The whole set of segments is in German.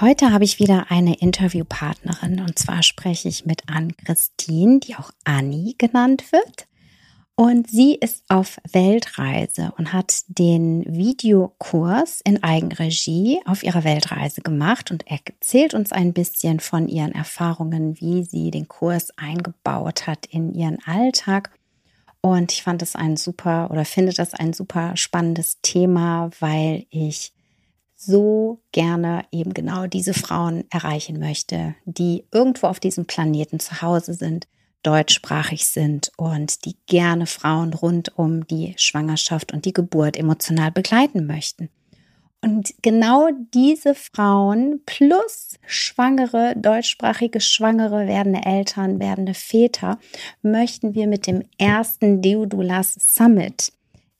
Heute habe ich wieder eine Interviewpartnerin und zwar spreche ich mit Ann-Christine, die auch Anni genannt wird. Und sie ist auf Weltreise und hat den Videokurs in Eigenregie auf ihrer Weltreise gemacht und erzählt uns ein bisschen von ihren Erfahrungen, wie sie den Kurs eingebaut hat in ihren Alltag. Und ich fand es ein super oder finde das ein super spannendes Thema, weil ich so gerne eben genau diese Frauen erreichen möchte, die irgendwo auf diesem Planeten zu Hause sind, deutschsprachig sind und die gerne Frauen rund um die Schwangerschaft und die Geburt emotional begleiten möchten. Und genau diese Frauen plus schwangere, deutschsprachige Schwangere, werdende Eltern, werdende Väter möchten wir mit dem ersten Deodulas Summit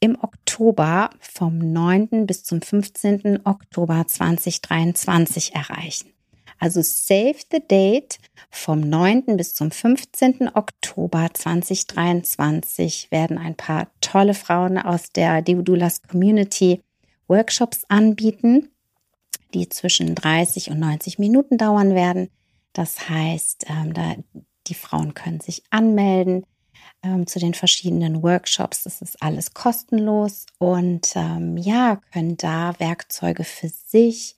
im Oktober vom 9. bis zum 15. Oktober 2023 erreichen. Also save the date vom 9. bis zum 15. Oktober 2023 werden ein paar tolle Frauen aus der Deodulas Community Workshops anbieten, die zwischen 30 und 90 Minuten dauern werden. Das heißt, ähm, die Frauen können sich anmelden ähm, zu den verschiedenen Workshops. Das ist alles kostenlos und ähm, ja, können da Werkzeuge für sich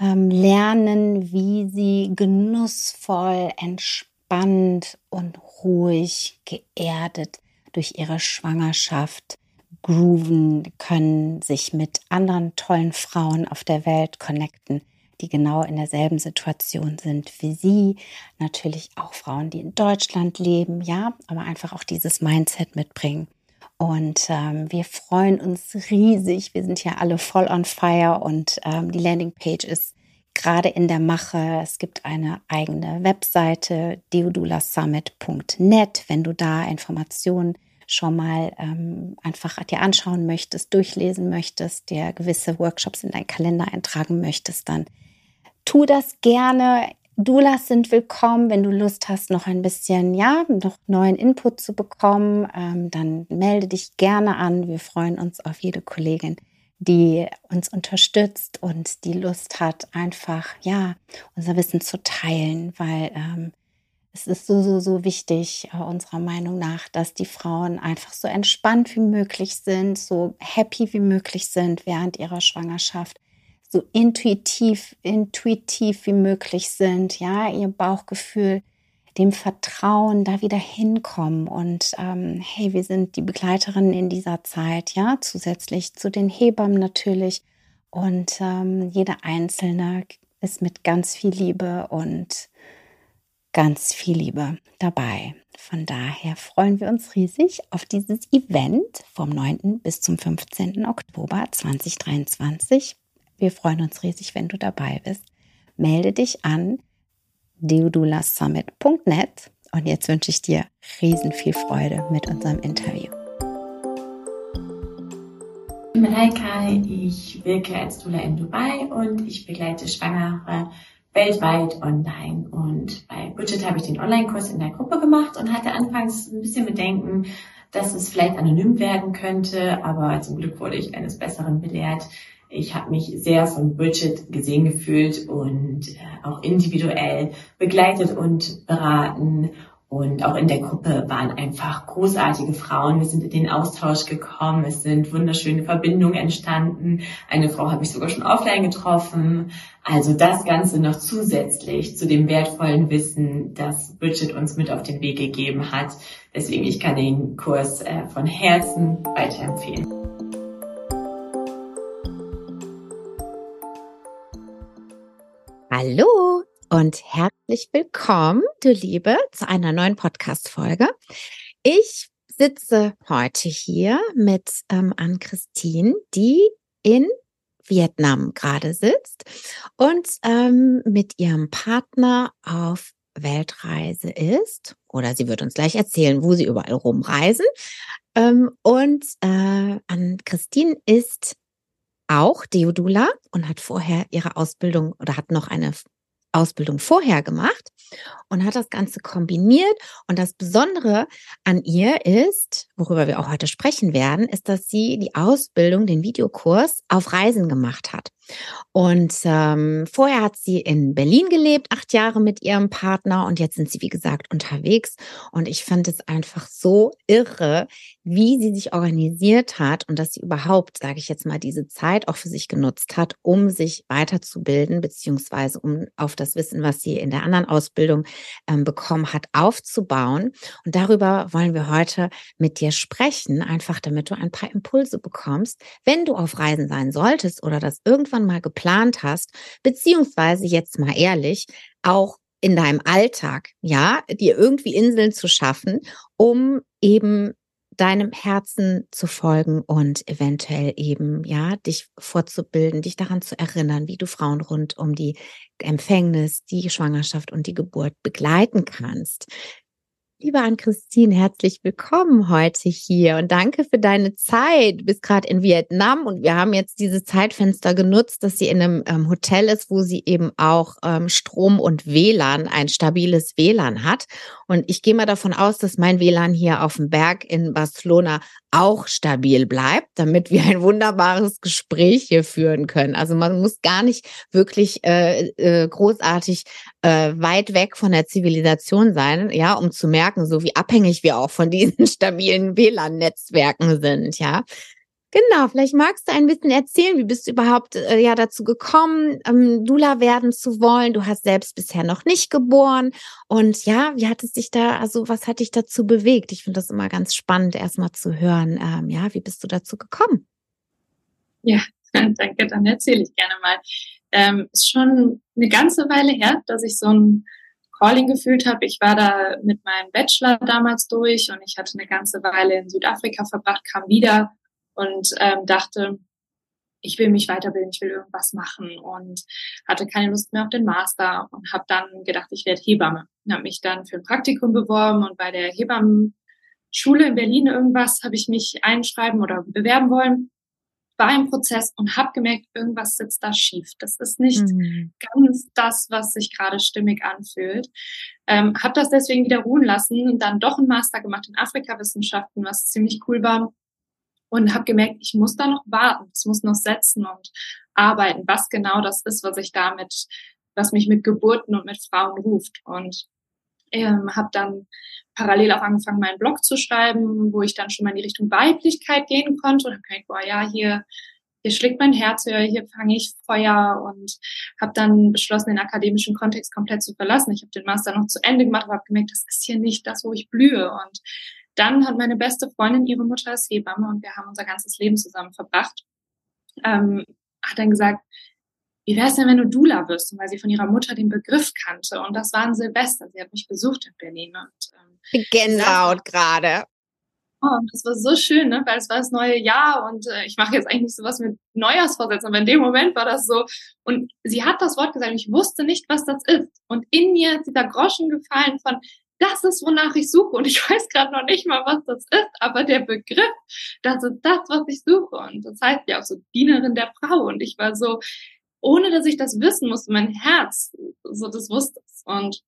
ähm, lernen, wie sie genussvoll, entspannt und ruhig, geerdet durch ihre Schwangerschaft grooven können, sich mit anderen tollen Frauen auf der Welt connecten die genau in derselben Situation sind wie Sie. Natürlich auch Frauen, die in Deutschland leben, ja, aber einfach auch dieses Mindset mitbringen. Und ähm, wir freuen uns riesig. Wir sind ja alle voll on fire und ähm, die Landingpage ist gerade in der Mache. Es gibt eine eigene Webseite, deodulasummit.net. Wenn du da Informationen schon mal ähm, einfach dir anschauen möchtest, durchlesen möchtest, dir gewisse Workshops in deinen Kalender eintragen möchtest, dann tu das gerne. Doulas sind willkommen, wenn du Lust hast, noch ein bisschen, ja, noch neuen Input zu bekommen, ähm, dann melde dich gerne an. Wir freuen uns auf jede Kollegin, die uns unterstützt und die Lust hat, einfach, ja, unser Wissen zu teilen, weil ähm, es ist so, so, so wichtig, äh, unserer Meinung nach, dass die Frauen einfach so entspannt wie möglich sind, so happy wie möglich sind während ihrer Schwangerschaft so intuitiv, intuitiv wie möglich sind, ja, ihr Bauchgefühl, dem Vertrauen da wieder hinkommen. Und ähm, hey, wir sind die Begleiterinnen in dieser Zeit, ja, zusätzlich zu den Hebammen natürlich. Und ähm, jeder Einzelne ist mit ganz viel Liebe und ganz viel Liebe dabei. Von daher freuen wir uns riesig auf dieses Event vom 9. bis zum 15. Oktober 2023. Wir freuen uns riesig, wenn du dabei bist. Melde dich an deodulasummit.net und jetzt wünsche ich dir riesen viel Freude mit unserem Interview. Ich bin Malaika, ich wirke als Dula in Dubai und ich begleite Schwangere weltweit online. Und bei Budget habe ich den Online-Kurs in der Gruppe gemacht und hatte anfangs ein bisschen Bedenken, dass es vielleicht anonym werden könnte, aber zum Glück wurde ich eines Besseren belehrt. Ich habe mich sehr von Bridget gesehen gefühlt und äh, auch individuell begleitet und beraten. Und auch in der Gruppe waren einfach großartige Frauen. Wir sind in den Austausch gekommen. Es sind wunderschöne Verbindungen entstanden. Eine Frau habe ich sogar schon offline getroffen. Also das Ganze noch zusätzlich zu dem wertvollen Wissen, das Bridget uns mit auf den Weg gegeben hat. Deswegen, ich kann den Kurs äh, von Herzen weiterempfehlen. Hallo und herzlich willkommen, du Liebe, zu einer neuen Podcast-Folge. Ich sitze heute hier mit ähm, Ann-Christine, die in Vietnam gerade sitzt und ähm, mit ihrem Partner auf Weltreise ist. Oder sie wird uns gleich erzählen, wo sie überall rumreisen. Ähm, und äh, Ann-Christine ist auch Deodula und hat vorher ihre Ausbildung oder hat noch eine Ausbildung vorher gemacht und hat das Ganze kombiniert. Und das Besondere an ihr ist, worüber wir auch heute sprechen werden, ist, dass sie die Ausbildung, den Videokurs auf Reisen gemacht hat. Und ähm, vorher hat sie in Berlin gelebt, acht Jahre mit ihrem Partner und jetzt sind sie, wie gesagt, unterwegs. Und ich fand es einfach so irre, wie sie sich organisiert hat und dass sie überhaupt, sage ich jetzt mal, diese Zeit auch für sich genutzt hat, um sich weiterzubilden, beziehungsweise um auf das Wissen, was sie in der anderen Ausbildung ähm, bekommen hat, aufzubauen. Und darüber wollen wir heute mit dir sprechen, einfach damit du ein paar Impulse bekommst, wenn du auf Reisen sein solltest oder das irgendwann mal geplant hast, beziehungsweise jetzt mal ehrlich, auch in deinem Alltag, ja, dir irgendwie Inseln zu schaffen, um eben deinem Herzen zu folgen und eventuell eben, ja, dich vorzubilden, dich daran zu erinnern, wie du Frauen rund um die Empfängnis, die Schwangerschaft und die Geburt begleiten kannst. Liebe Ann-Christine, herzlich willkommen heute hier und danke für deine Zeit. Du bist gerade in Vietnam und wir haben jetzt dieses Zeitfenster genutzt, dass sie in einem ähm, Hotel ist, wo sie eben auch ähm, Strom und WLAN, ein stabiles WLAN hat. Und ich gehe mal davon aus, dass mein WLAN hier auf dem Berg in Barcelona auch stabil bleibt, damit wir ein wunderbares Gespräch hier führen können. Also man muss gar nicht wirklich äh, äh, großartig äh, weit weg von der Zivilisation sein, ja, um zu merken, so wie abhängig wir auch von diesen stabilen WLAN-Netzwerken sind, ja. Genau, vielleicht magst du ein bisschen erzählen, wie bist du überhaupt äh, ja dazu gekommen, ähm, Dula werden zu wollen? Du hast selbst bisher noch nicht geboren und ja, wie hat es dich da, also was hat dich dazu bewegt? Ich finde das immer ganz spannend, erstmal zu hören. Ähm, ja, wie bist du dazu gekommen? Ja, danke, dann erzähle ich gerne mal. Ähm, ist schon eine ganze Weile her, dass ich so ein Calling gefühlt habe. Ich war da mit meinem Bachelor damals durch und ich hatte eine ganze Weile in Südafrika verbracht, kam wieder und ähm, dachte, ich will mich weiterbilden, ich will irgendwas machen und hatte keine Lust mehr auf den Master und habe dann gedacht, ich werde Hebamme. Habe mich dann für ein Praktikum beworben und bei der Hebammenschule in Berlin irgendwas habe ich mich einschreiben oder bewerben wollen. War im Prozess und habe gemerkt, irgendwas sitzt da schief. Das ist nicht mhm. ganz das, was sich gerade stimmig anfühlt. Ähm, habe das deswegen wieder ruhen lassen, dann doch einen Master gemacht in Afrikawissenschaften, was ziemlich cool war und habe gemerkt, ich muss da noch warten, es muss noch setzen und arbeiten, was genau das ist, was ich damit, was mich mit Geburten und mit Frauen ruft. Und ähm, habe dann parallel auch angefangen, meinen Blog zu schreiben, wo ich dann schon mal in die Richtung Weiblichkeit gehen konnte und habe gedacht, boah, ja, hier hier schlägt mein Herz höher, hier fange ich Feuer und habe dann beschlossen, den akademischen Kontext komplett zu verlassen. Ich habe den Master noch zu Ende gemacht, aber habe gemerkt, das ist hier nicht das, wo ich blühe. Und dann hat meine beste Freundin, ihre Mutter als Hebamme und wir haben unser ganzes Leben zusammen verbracht, ähm, hat dann gesagt, wie wäre es denn, wenn du Dula wirst? Und weil sie von ihrer Mutter den Begriff kannte. Und das war ein Silvester. Sie hat mich besucht in Berlin. Und, ähm, Gänsehaut gerade. Oh, und das war so schön, ne? weil es war das neue Jahr und äh, ich mache jetzt eigentlich nicht sowas mit Neujahrsvorsätzen, aber in dem Moment war das so. Und sie hat das Wort gesagt und ich wusste nicht, was das ist. Und in mir ist dieser Groschen gefallen von, das ist, wonach ich suche. Und ich weiß gerade noch nicht mal, was das ist, aber der Begriff, das ist das, was ich suche. Und das heißt ja auch so Dienerin der Frau. Und ich war so, ohne dass ich das wissen musste, mein Herz, so das wusste es. Und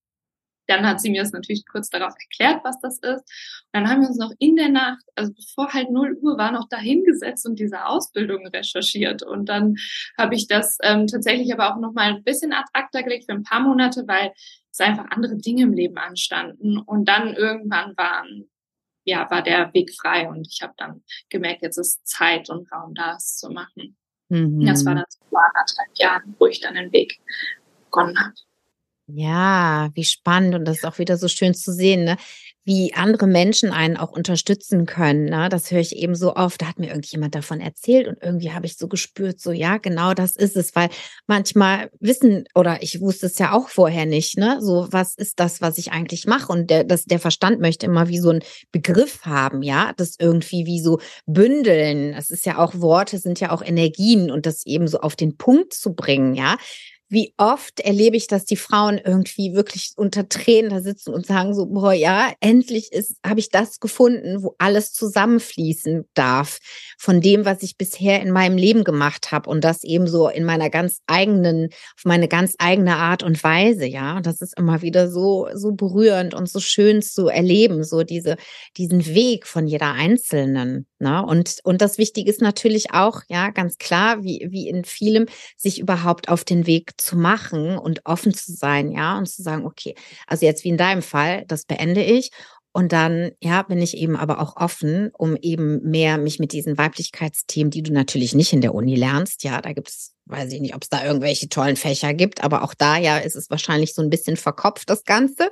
dann hat sie mir das natürlich kurz darauf erklärt, was das ist. Und dann haben wir uns noch in der Nacht, also bevor halt 0 Uhr war, noch dahingesetzt und diese Ausbildung recherchiert. Und dann habe ich das ähm, tatsächlich aber auch noch mal ein bisschen ad acta gelegt für ein paar Monate, weil es einfach andere Dinge im Leben anstanden. Und dann irgendwann waren ja, war der Weg frei und ich habe dann gemerkt, jetzt ist Zeit und Raum, das zu machen. Mhm. Das war dann vor anderthalb Jahren, wo ich dann den Weg begonnen habe. Ja, wie spannend und das ist auch wieder so schön zu sehen, ne? wie andere Menschen einen auch unterstützen können. Ne? Das höre ich eben so oft. Da hat mir irgendjemand davon erzählt und irgendwie habe ich so gespürt, so ja, genau das ist es, weil manchmal wissen oder ich wusste es ja auch vorher nicht, ne? So was ist das, was ich eigentlich mache und der, das, der Verstand möchte immer wie so ein Begriff haben, ja, das irgendwie wie so bündeln. Das ist ja auch Worte, sind ja auch Energien und das eben so auf den Punkt zu bringen, ja wie oft erlebe ich, dass die Frauen irgendwie wirklich unter Tränen da sitzen und sagen so, boah, ja, endlich ist, habe ich das gefunden, wo alles zusammenfließen darf von dem, was ich bisher in meinem Leben gemacht habe und das eben so in meiner ganz eigenen, auf meine ganz eigene Art und Weise, ja. Und das ist immer wieder so, so berührend und so schön zu erleben, so diese, diesen Weg von jeder Einzelnen. Ne? Und, und das Wichtige ist natürlich auch, ja, ganz klar, wie, wie in vielem, sich überhaupt auf den Weg zu machen und offen zu sein, ja, und zu sagen, okay, also jetzt wie in deinem Fall, das beende ich. Und dann, ja, bin ich eben aber auch offen, um eben mehr mich mit diesen Weiblichkeitsthemen, die du natürlich nicht in der Uni lernst, ja, da gibt es, weiß ich nicht, ob es da irgendwelche tollen Fächer gibt, aber auch da ja ist es wahrscheinlich so ein bisschen verkopft, das Ganze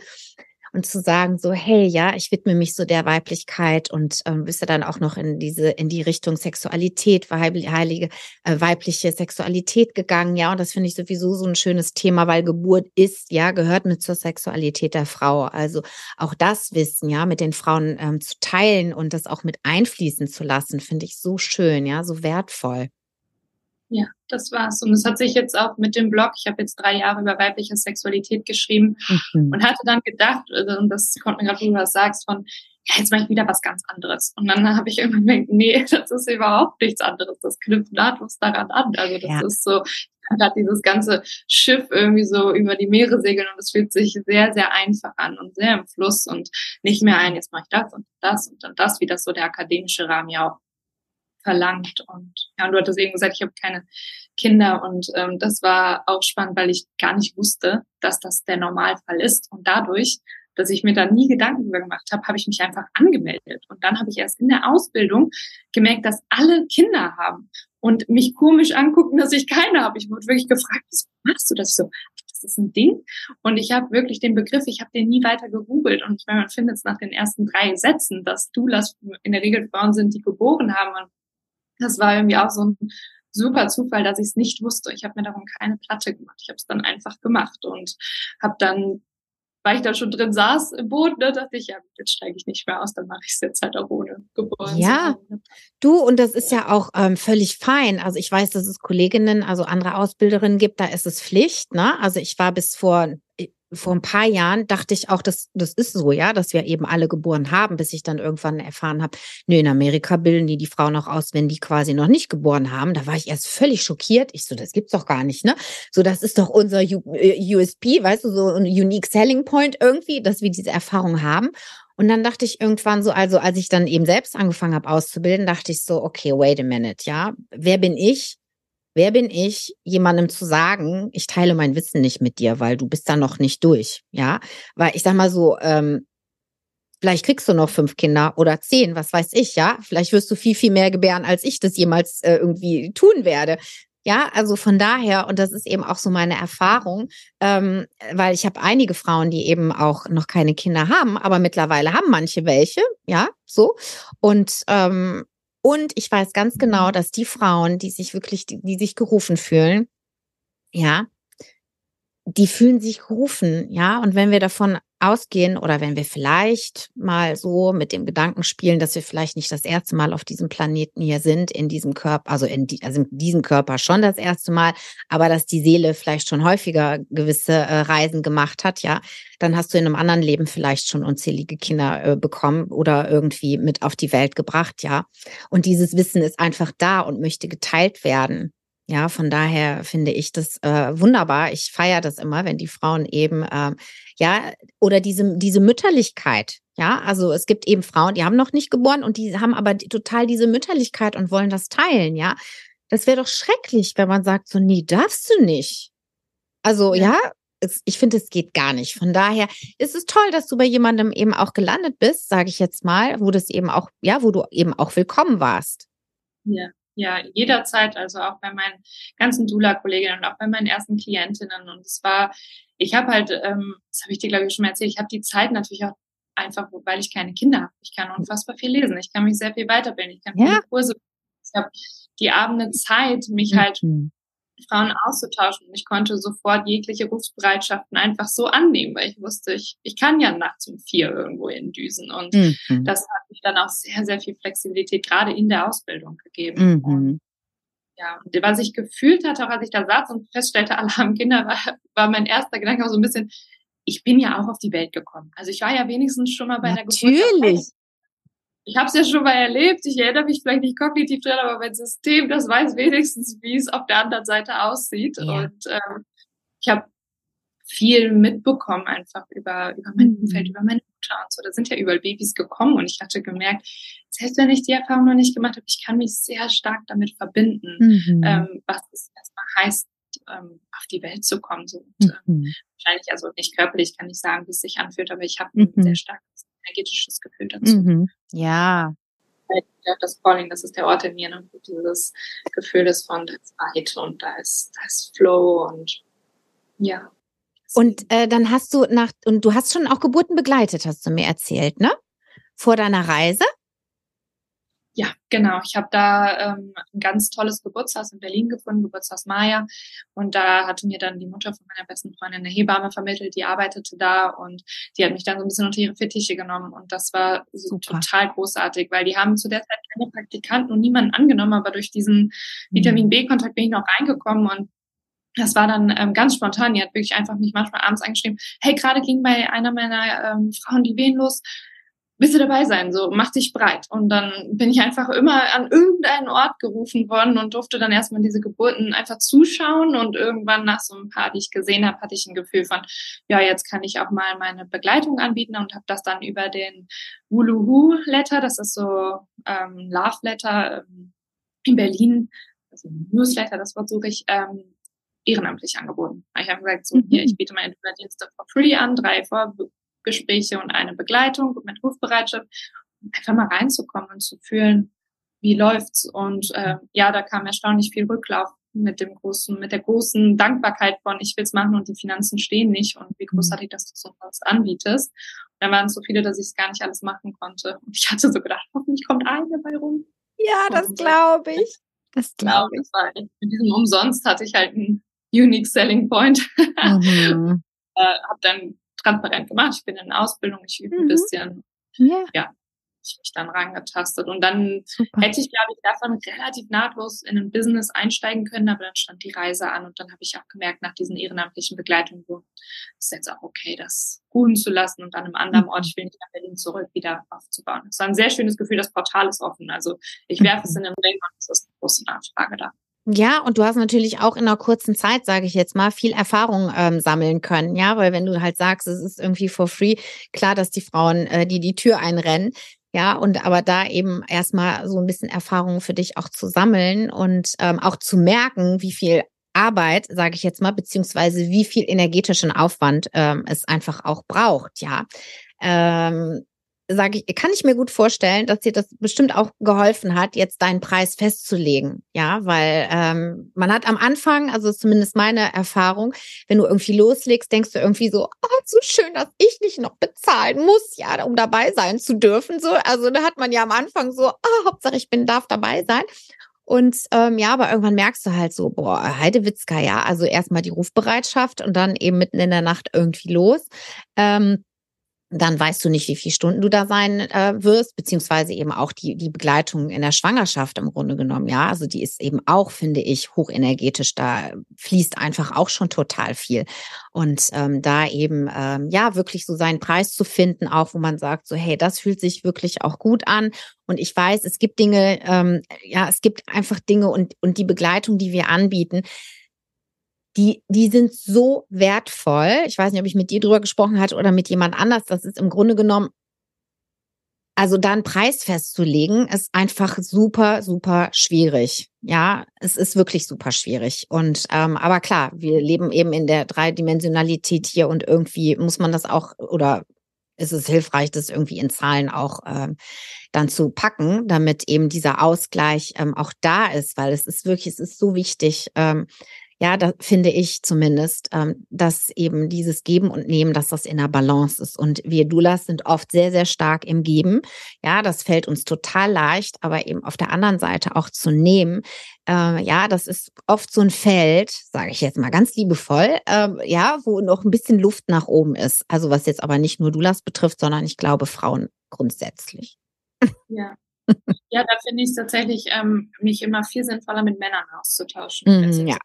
und zu sagen so, hey, ja, ich widme mich so der Weiblichkeit und ähm, bist ja dann auch noch in diese, in die Richtung Sexualität, heilige, äh, weibliche Sexualität gegangen, ja, und das finde ich sowieso so ein schönes Thema, weil Geburt ist, ja, gehört mit zur Sexualität der Frau. Also auch das Wissen, ja, mit den Frauen ähm, zu teilen und das auch mit einfließen zu lassen, finde ich so schön, ja, so wertvoll. Ja, das war's. Und es hat sich jetzt auch mit dem Blog, ich habe jetzt drei Jahre über weibliche Sexualität geschrieben mhm. und hatte dann gedacht, also, und das kommt mir gerade, wie du das sagst, von, ja, jetzt mache ich wieder was ganz anderes. Und dann habe ich irgendwann gedacht, nee, das ist überhaupt nichts anderes. Das knüpft nahtlos daran an. Also das ja. ist so, hat dieses ganze Schiff irgendwie so über die Meere segeln und es fühlt sich sehr, sehr einfach an und sehr im Fluss und nicht mehr ein, jetzt mache ich das und das und dann das, wie das so der akademische Rahmen ja auch verlangt. Und ja, und du hattest eben gesagt, ich habe keine Kinder und ähm, das war auch spannend, weil ich gar nicht wusste, dass das der Normalfall ist. Und dadurch, dass ich mir da nie Gedanken darüber gemacht habe, habe ich mich einfach angemeldet. Und dann habe ich erst in der Ausbildung gemerkt, dass alle Kinder haben und mich komisch angucken, dass ich keine habe. Ich wurde wirklich gefragt, wieso machst du das so? Das ist ein Ding. Und ich habe wirklich den Begriff, ich habe den nie weiter gegoogelt. Und ich meine, man findet es nach den ersten drei Sätzen, dass Doulas in der Regel Frauen sind, die geboren haben. Und das war irgendwie auch so ein super Zufall, dass ich es nicht wusste. Ich habe mir darum keine Platte gemacht. Ich habe es dann einfach gemacht und habe dann, weil ich da schon drin saß im Boot, ne, dachte ich, ja, jetzt steige ich nicht mehr aus, dann mache ich es jetzt halt auch ohne geboren. Ja, du, und das ist ja auch ähm, völlig fein. Also ich weiß, dass es Kolleginnen, also andere Ausbilderinnen gibt, da ist es Pflicht. Ne? Also ich war bis vor vor ein paar Jahren dachte ich auch, dass das ist so, ja, dass wir eben alle geboren haben, bis ich dann irgendwann erfahren habe, nö, in Amerika bilden die die Frauen auch aus, wenn die quasi noch nicht geboren haben. Da war ich erst völlig schockiert. Ich so, das gibt's doch gar nicht, ne? So, das ist doch unser USP, äh, weißt du, so ein Unique Selling Point irgendwie, dass wir diese Erfahrung haben. Und dann dachte ich irgendwann so, also als ich dann eben selbst angefangen habe auszubilden, dachte ich so, okay, wait a minute, ja, wer bin ich, Wer bin ich, jemandem zu sagen, ich teile mein Wissen nicht mit dir, weil du bist da noch nicht durch, ja? Weil ich sag mal so, ähm, vielleicht kriegst du noch fünf Kinder oder zehn, was weiß ich, ja? Vielleicht wirst du viel, viel mehr gebären, als ich das jemals äh, irgendwie tun werde. Ja, also von daher, und das ist eben auch so meine Erfahrung, ähm, weil ich habe einige Frauen, die eben auch noch keine Kinder haben, aber mittlerweile haben manche welche, ja, so. Und ähm, und ich weiß ganz genau, dass die Frauen, die sich wirklich, die, die sich gerufen fühlen, ja, die fühlen sich gerufen, ja. Und wenn wir davon ausgehen oder wenn wir vielleicht mal so mit dem Gedanken spielen, dass wir vielleicht nicht das erste Mal auf diesem Planeten hier sind, in diesem Körper, also in, die, also in diesem Körper schon das erste Mal, aber dass die Seele vielleicht schon häufiger gewisse äh, Reisen gemacht hat, ja, dann hast du in einem anderen Leben vielleicht schon unzählige Kinder äh, bekommen oder irgendwie mit auf die Welt gebracht, ja. Und dieses Wissen ist einfach da und möchte geteilt werden. Ja, von daher finde ich das äh, wunderbar. Ich feiere das immer, wenn die Frauen eben, ähm, ja, oder diese, diese Mütterlichkeit. Ja, also es gibt eben Frauen, die haben noch nicht geboren und die haben aber total diese Mütterlichkeit und wollen das teilen. Ja, das wäre doch schrecklich, wenn man sagt, so, nie darfst du nicht. Also ja, ja ich finde, es geht gar nicht. Von daher ist es toll, dass du bei jemandem eben auch gelandet bist, sage ich jetzt mal, wo das eben auch, ja, wo du eben auch willkommen warst. Ja, ja, jederzeit, also auch bei meinen ganzen Dula-Kolleginnen und auch bei meinen ersten Klientinnen. Und es war, ich habe halt, ähm, das habe ich dir, glaube ich, schon mal erzählt, ich habe die Zeit natürlich auch einfach, weil ich keine Kinder habe. Ich kann unfassbar viel lesen, ich kann mich sehr viel weiterbilden, ich kann viele ja. Kurse, ich habe die Abende Zeit, mich mhm. halt Frauen auszutauschen. Und ich konnte sofort jegliche Rufsbereitschaften einfach so annehmen, weil ich wusste, ich, ich kann ja nachts um vier irgendwo düsen. Und mhm. das hat mich dann auch sehr, sehr viel Flexibilität gerade in der Ausbildung gegeben. Mhm. Und ja, und was ich gefühlt hatte, auch als ich da saß und feststellte, alle haben Kinder, war, war mein erster Gedanke auch so ein bisschen, ich bin ja auch auf die Welt gekommen. Also ich war ja wenigstens schon mal bei Natürlich. einer Geburt. Natürlich ich habe es ja schon mal erlebt, ich erinnere mich vielleicht nicht kognitiv dran, aber mein System, das weiß wenigstens, wie es auf der anderen Seite aussieht. Ja. Und ähm, ich habe viel mitbekommen einfach über, über mein mhm. Umfeld, über meine Mutter und so. Da sind ja überall Babys gekommen und ich hatte gemerkt, selbst wenn ich die Erfahrung noch nicht gemacht habe, ich kann mich sehr stark damit verbinden, mhm. ähm, was es erstmal heißt, ähm, auf die Welt zu kommen. So. Und, ähm, mhm. wahrscheinlich, also nicht körperlich kann ich sagen, wie es sich anfühlt, aber ich habe mhm. sehr starkes energetisches Gefühl dazu. Mhm. Ja. Das Calling, das ist der Ort in mir, ne? dieses Gefühl ist von, da ist Weit und da ist, da ist Flow und ja. Und äh, dann hast du nach, und du hast schon auch Geburten begleitet, hast du mir erzählt, ne? Vor deiner Reise? Ja, genau. Ich habe da ähm, ein ganz tolles Geburtshaus in Berlin gefunden, Geburtshaus Maya. Und da hatte mir dann die Mutter von meiner besten Freundin eine Hebamme vermittelt, die arbeitete da und die hat mich dann so ein bisschen unter ihre Fittiche genommen. Und das war so total großartig, weil die haben zu der Zeit keine Praktikanten und niemanden angenommen, aber durch diesen Vitamin B-Kontakt bin ich noch reingekommen und das war dann ähm, ganz spontan. Die hat wirklich einfach mich manchmal abends angeschrieben, hey, gerade ging bei einer meiner ähm, Frauen die Wehen los willst du dabei sein? So, mach dich breit. Und dann bin ich einfach immer an irgendeinen Ort gerufen worden und durfte dann erstmal diese Geburten einfach zuschauen. Und irgendwann nach so ein paar, die ich gesehen habe, hatte ich ein Gefühl von, ja, jetzt kann ich auch mal meine Begleitung anbieten und habe das dann über den Wuluhu Letter, das ist so ähm, Love Letter ähm, in Berlin, also Newsletter, das Wort suche ich, ähm, ehrenamtlich angeboten. Ich habe gesagt, so, hier, mhm. ich biete meine Dienste for free an, drei Vor Gespräche und eine Begleitung mit Rufbereitschaft, um einfach mal reinzukommen und zu fühlen, wie läuft's. Und äh, ja, da kam erstaunlich viel Rücklauf mit dem großen, mit der großen Dankbarkeit von ich will's machen und die Finanzen stehen nicht und wie großartig, dass du so was anbietest. Und dann waren es so viele, dass ich es gar nicht alles machen konnte. Und ich hatte so gedacht, hoffentlich kommt eine dabei rum. Ja, das glaube ich. Das glaube ich. Mit diesem Umsonst hatte ich halt einen Unique Selling Point. Mhm. äh, habe dann transparent gemacht. Ich bin in Ausbildung, ich übe mhm. ein bisschen. Ja. ja ich mich dann rangetastet. Und dann Super. hätte ich, glaube ich, davon relativ nahtlos in ein Business einsteigen können, aber dann stand die Reise an und dann habe ich auch gemerkt, nach diesen ehrenamtlichen Begleitungen, wo ist jetzt auch okay, das ruhen zu lassen und an einem anderen Ort, mhm. ich will nicht nach Berlin zurück, wieder aufzubauen. Es war ein sehr schönes Gefühl, das Portal ist offen. Also ich werfe mhm. es in den Ring und es ist eine große Nachfrage da. Ja, und du hast natürlich auch in einer kurzen Zeit, sage ich jetzt mal, viel Erfahrung ähm, sammeln können. Ja, weil wenn du halt sagst, es ist irgendwie for free, klar, dass die Frauen, äh, die die Tür einrennen, ja, und aber da eben erstmal so ein bisschen Erfahrung für dich auch zu sammeln und ähm, auch zu merken, wie viel Arbeit, sage ich jetzt mal, beziehungsweise wie viel energetischen Aufwand ähm, es einfach auch braucht, ja. Ähm, sage ich, kann ich mir gut vorstellen, dass dir das bestimmt auch geholfen hat, jetzt deinen Preis festzulegen. Ja, weil ähm, man hat am Anfang, also zumindest meine Erfahrung, wenn du irgendwie loslegst, denkst du irgendwie so, oh, so schön, dass ich nicht noch bezahlen muss, ja, um dabei sein zu dürfen. So, also da hat man ja am Anfang so, oh, Hauptsache ich bin darf dabei sein. Und ähm, ja, aber irgendwann merkst du halt so, boah, Heidewitzka, ja, also erstmal die Rufbereitschaft und dann eben mitten in der Nacht irgendwie los. Ähm, dann weißt du nicht, wie viele Stunden du da sein äh, wirst, beziehungsweise eben auch die, die Begleitung in der Schwangerschaft im Grunde genommen, ja. Also die ist eben auch, finde ich, hochenergetisch. Da fließt einfach auch schon total viel. Und ähm, da eben, ähm, ja, wirklich so seinen Preis zu finden, auch wo man sagt, so, hey, das fühlt sich wirklich auch gut an. Und ich weiß, es gibt Dinge, ähm, ja, es gibt einfach Dinge und, und die Begleitung, die wir anbieten, die, die sind so wertvoll. Ich weiß nicht, ob ich mit dir drüber gesprochen hatte oder mit jemand anders. Das ist im Grunde genommen, also da einen Preis festzulegen, ist einfach super, super schwierig. Ja, es ist wirklich super schwierig. Und ähm, aber klar, wir leben eben in der Dreidimensionalität hier und irgendwie muss man das auch oder ist es hilfreich, das irgendwie in Zahlen auch ähm, dann zu packen, damit eben dieser Ausgleich ähm, auch da ist, weil es ist wirklich, es ist so wichtig, ähm, ja, da finde ich zumindest, ähm, dass eben dieses Geben und Nehmen, dass das in der Balance ist. Und wir Dulas sind oft sehr, sehr stark im Geben. Ja, das fällt uns total leicht, aber eben auf der anderen Seite auch zu nehmen. Äh, ja, das ist oft so ein Feld, sage ich jetzt mal ganz liebevoll, äh, ja, wo noch ein bisschen Luft nach oben ist. Also was jetzt aber nicht nur Dulas betrifft, sondern ich glaube Frauen grundsätzlich. Ja. Ja, da finde ich es tatsächlich ähm, mich immer viel sinnvoller mit Männern auszutauschen. Mm, ja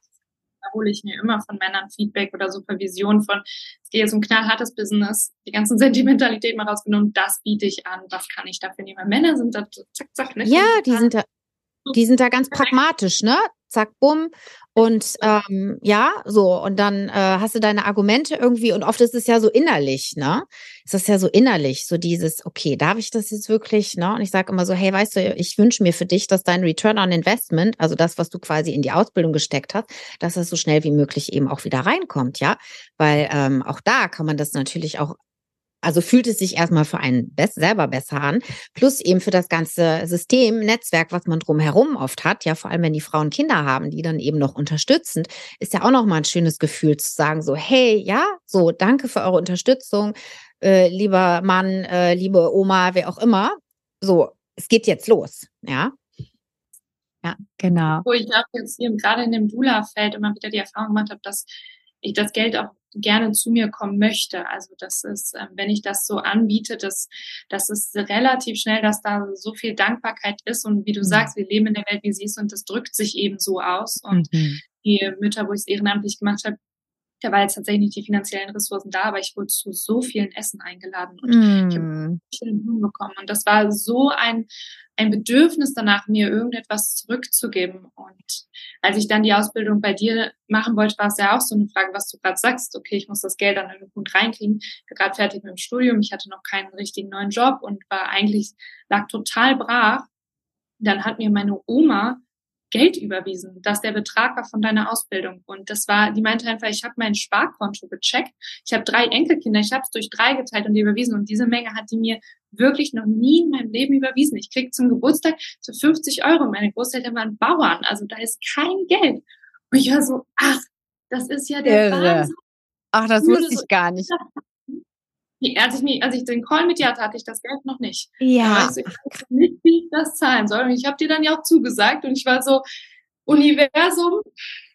hole ich mir immer von Männern Feedback oder Supervision von, es geht jetzt um knallhartes Business, die ganzen Sentimentalität mal rausgenommen, das biete ich an, was kann ich dafür nehmen? Männer sind da zack, zack, ne? Ja, die sind da, die sind da ganz pragmatisch, ne? Zack, bumm. Und ähm, ja, so, und dann äh, hast du deine Argumente irgendwie, und oft ist es ja so innerlich, ne? Ist das ja so innerlich, so dieses, okay, darf ich das jetzt wirklich, ne? Und ich sage immer so, hey, weißt du, ich wünsche mir für dich, dass dein Return on Investment, also das, was du quasi in die Ausbildung gesteckt hast, dass das so schnell wie möglich eben auch wieder reinkommt, ja? Weil ähm, auch da kann man das natürlich auch also fühlt es sich erstmal für einen selber besser an, plus eben für das ganze System, Netzwerk, was man drumherum oft hat, ja, vor allem wenn die Frauen Kinder haben, die dann eben noch unterstützend, ist ja auch nochmal ein schönes Gefühl zu sagen, so, hey, ja, so, danke für eure Unterstützung, äh, lieber Mann, äh, liebe Oma, wer auch immer. So, es geht jetzt los, ja. Ja, genau. Wo ich auch jetzt hier gerade in dem Dula-Feld immer wieder die Erfahrung gemacht habe, dass ich das Geld auch gerne zu mir kommen möchte. Also das ist, ähm, wenn ich das so anbiete, dass das ist relativ schnell, dass da so viel Dankbarkeit ist und wie du mhm. sagst, wir leben in der Welt, wie sie ist und das drückt sich eben so aus. Und mhm. die Mütter, wo ich es ehrenamtlich gemacht habe, da war jetzt tatsächlich nicht die finanziellen Ressourcen da, aber ich wurde zu so vielen Essen eingeladen und mm. ich habe schönen Blumen bekommen. Und das war so ein, ein Bedürfnis danach, mir irgendetwas zurückzugeben. Und als ich dann die Ausbildung bei dir machen wollte, war es ja auch so eine Frage, was du gerade sagst. Okay, ich muss das Geld an einen Punkt reinkriegen. Ich bin gerade fertig mit dem Studium. Ich hatte noch keinen richtigen neuen Job und war eigentlich, lag total brach. Dann hat mir meine Oma Geld überwiesen, dass der Betrag war von deiner Ausbildung. Und das war, die meinte einfach, ich habe mein Sparkonto gecheckt, ich habe drei Enkelkinder, ich habe es durch drei geteilt und die überwiesen. Und diese Menge hat die mir wirklich noch nie in meinem Leben überwiesen. Ich krieg zum Geburtstag so 50 Euro. Meine Großeltern waren Bauern, also da ist kein Geld. Und ich war so, ach, das ist ja der Irre. Wahnsinn. Ach, das wusste ich gar nicht. Als ich, nie, als ich den Call mit dir hatte, hatte ich das Geld noch nicht. Ja. Also ich weiß nicht, wie ich das zahlen soll. Und ich habe dir dann ja auch zugesagt und ich war so, Universum,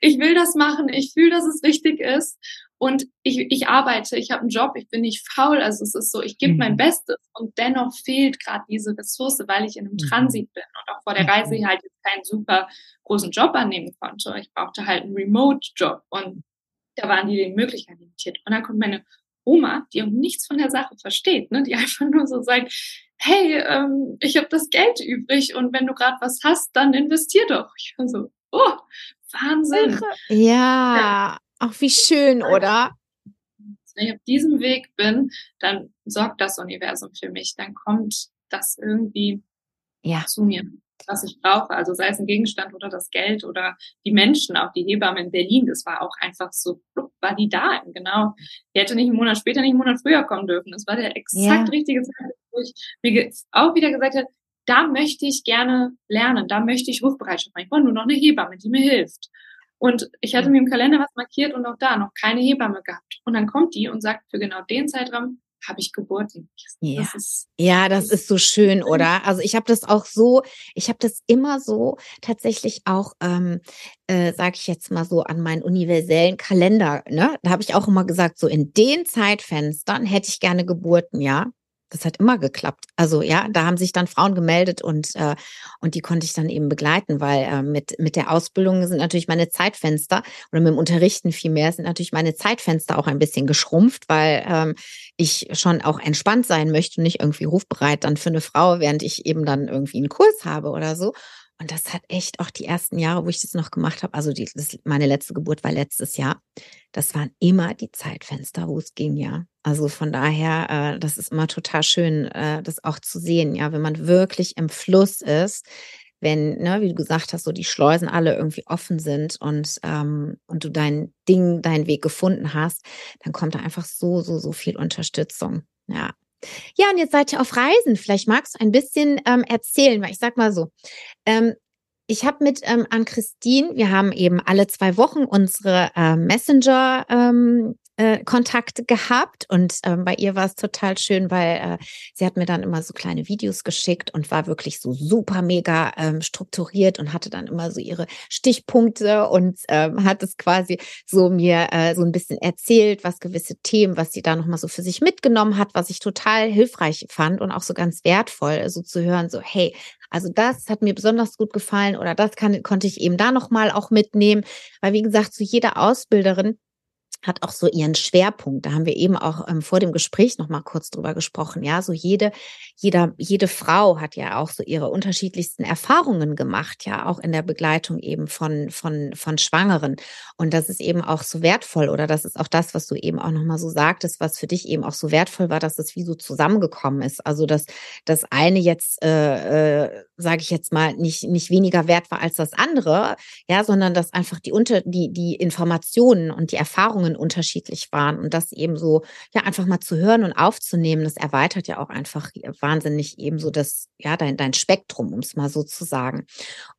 ich will das machen, ich fühle, dass es richtig ist. Und ich, ich arbeite, ich habe einen Job, ich bin nicht faul. Also es ist so, ich gebe mhm. mein Bestes und dennoch fehlt gerade diese Ressource, weil ich in einem mhm. Transit bin und auch vor der Reise mhm. halt jetzt keinen super großen Job annehmen konnte. Ich brauchte halt einen Remote-Job und da waren die Möglichkeiten limitiert. Und dann kommt meine Oma, die auch nichts von der Sache versteht, ne? die einfach nur so sagt, hey, ähm, ich habe das Geld übrig und wenn du gerade was hast, dann investier doch. Ich war so, oh, Wahnsinn. Ja, ja. auch wie schön, oder? Wenn ich auf diesem Weg bin, dann sorgt das Universum für mich. Dann kommt das irgendwie ja. zu mir was ich brauche. Also sei es ein Gegenstand oder das Geld oder die Menschen, auch die Hebamme in Berlin, das war auch einfach so, war die da, genau. Die hätte nicht einen Monat später, nicht einen Monat früher kommen dürfen. Das war der exakt ja. richtige Zeitpunkt, wo ich mir auch wieder gesagt habe, da möchte ich gerne lernen, da möchte ich Rufbereitschaft machen. Ich brauche nur noch eine Hebamme, die mir hilft. Und ich hatte mir im Kalender was markiert und auch da noch keine Hebamme gehabt. Und dann kommt die und sagt, für genau den Zeitraum habe ich Geburten. Ja. Das ist, ja, das ist so schön, oder? Also ich habe das auch so, ich habe das immer so tatsächlich auch, ähm, äh, sage ich jetzt mal so, an meinen universellen Kalender. Ne? Da habe ich auch immer gesagt, so in den Zeitfenstern hätte ich gerne Geburten, ja das hat immer geklappt. Also ja, da haben sich dann Frauen gemeldet und, äh, und die konnte ich dann eben begleiten, weil äh, mit, mit der Ausbildung sind natürlich meine Zeitfenster oder mit dem Unterrichten vielmehr sind natürlich meine Zeitfenster auch ein bisschen geschrumpft, weil ähm, ich schon auch entspannt sein möchte und nicht irgendwie rufbereit dann für eine Frau, während ich eben dann irgendwie einen Kurs habe oder so. Und das hat echt auch die ersten Jahre, wo ich das noch gemacht habe, also die, das, meine letzte Geburt war letztes Jahr, das waren immer die Zeitfenster, wo es ging, ja. Also von daher, äh, das ist immer total schön, äh, das auch zu sehen, ja, wenn man wirklich im Fluss ist, wenn, ne, wie du gesagt hast, so die Schleusen alle irgendwie offen sind und, ähm, und du dein Ding, deinen Weg gefunden hast, dann kommt da einfach so, so, so viel Unterstützung. Ja. Ja, und jetzt seid ihr auf Reisen. Vielleicht magst du ein bisschen ähm, erzählen, weil ich sag mal so, ähm, ich habe mit ähm, an Christine, wir haben eben alle zwei Wochen unsere äh, Messenger ähm, äh, Kontakt gehabt und ähm, bei ihr war es total schön, weil äh, sie hat mir dann immer so kleine Videos geschickt und war wirklich so super mega ähm, strukturiert und hatte dann immer so ihre Stichpunkte und ähm, hat es quasi so mir äh, so ein bisschen erzählt, was gewisse Themen, was sie da nochmal so für sich mitgenommen hat, was ich total hilfreich fand und auch so ganz wertvoll, so zu hören, so hey, also das hat mir besonders gut gefallen oder das kann, konnte ich eben da nochmal auch mitnehmen, weil wie gesagt, zu so jeder Ausbilderin hat auch so ihren Schwerpunkt. Da haben wir eben auch ähm, vor dem Gespräch noch mal kurz drüber gesprochen. Ja, so jede, jeder, jede Frau hat ja auch so ihre unterschiedlichsten Erfahrungen gemacht, ja, auch in der Begleitung eben von, von, von Schwangeren. Und das ist eben auch so wertvoll oder das ist auch das, was du eben auch noch mal so sagtest, was für dich eben auch so wertvoll war, dass es wie so zusammengekommen ist. Also, dass das eine jetzt, äh, äh, sage ich jetzt mal, nicht, nicht weniger wert war als das andere, ja, sondern dass einfach die unter, die, die Informationen und die Erfahrungen unterschiedlich waren und das eben so, ja, einfach mal zu hören und aufzunehmen, das erweitert ja auch einfach wahnsinnig eben so das, ja, dein, dein Spektrum, um es mal so zu sagen.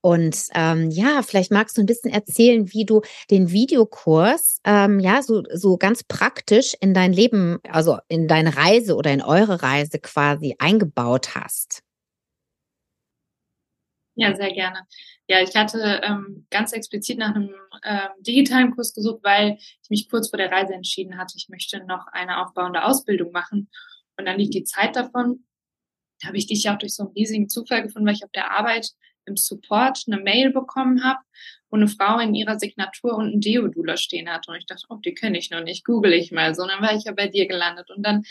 Und ähm, ja, vielleicht magst du ein bisschen erzählen, wie du den Videokurs, ähm, ja, so, so ganz praktisch in dein Leben, also in deine Reise oder in eure Reise quasi eingebaut hast. Ja, sehr gerne. Ja, ich hatte ähm, ganz explizit nach einem ähm, digitalen Kurs gesucht, weil ich mich kurz vor der Reise entschieden hatte, ich möchte noch eine aufbauende Ausbildung machen. Und dann liegt die Zeit davon. Da habe ich dich ja auch durch so einen riesigen Zufall gefunden, weil ich auf der Arbeit im Support eine Mail bekommen habe, wo eine Frau in ihrer Signatur und ein Deodula stehen hatte. Und ich dachte, oh, die kenne ich noch nicht, google ich mal so. Und dann war ich ja bei dir gelandet. Und dann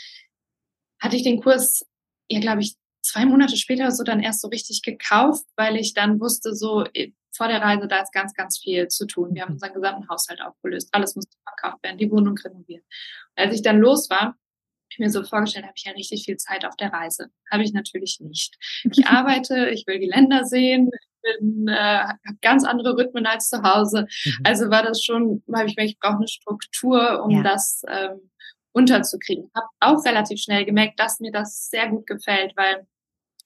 hatte ich den Kurs, ja, glaube ich, zwei Monate später so dann erst so richtig gekauft, weil ich dann wusste, so äh, vor der Reise, da ist ganz, ganz viel zu tun. Wir haben unseren gesamten Haushalt aufgelöst. Alles musste verkauft werden, die Wohnung renoviert. Und als ich dann los war, ich mir so vorgestellt, habe ich ja richtig viel Zeit auf der Reise. Habe ich natürlich nicht. Ich arbeite, ich will die Länder sehen, bin, äh, habe ganz andere Rhythmen als zu Hause. Mhm. Also war das schon, habe ich mir, ich brauche eine Struktur, um ja. das ähm, unterzukriegen. Habe auch relativ schnell gemerkt, dass mir das sehr gut gefällt, weil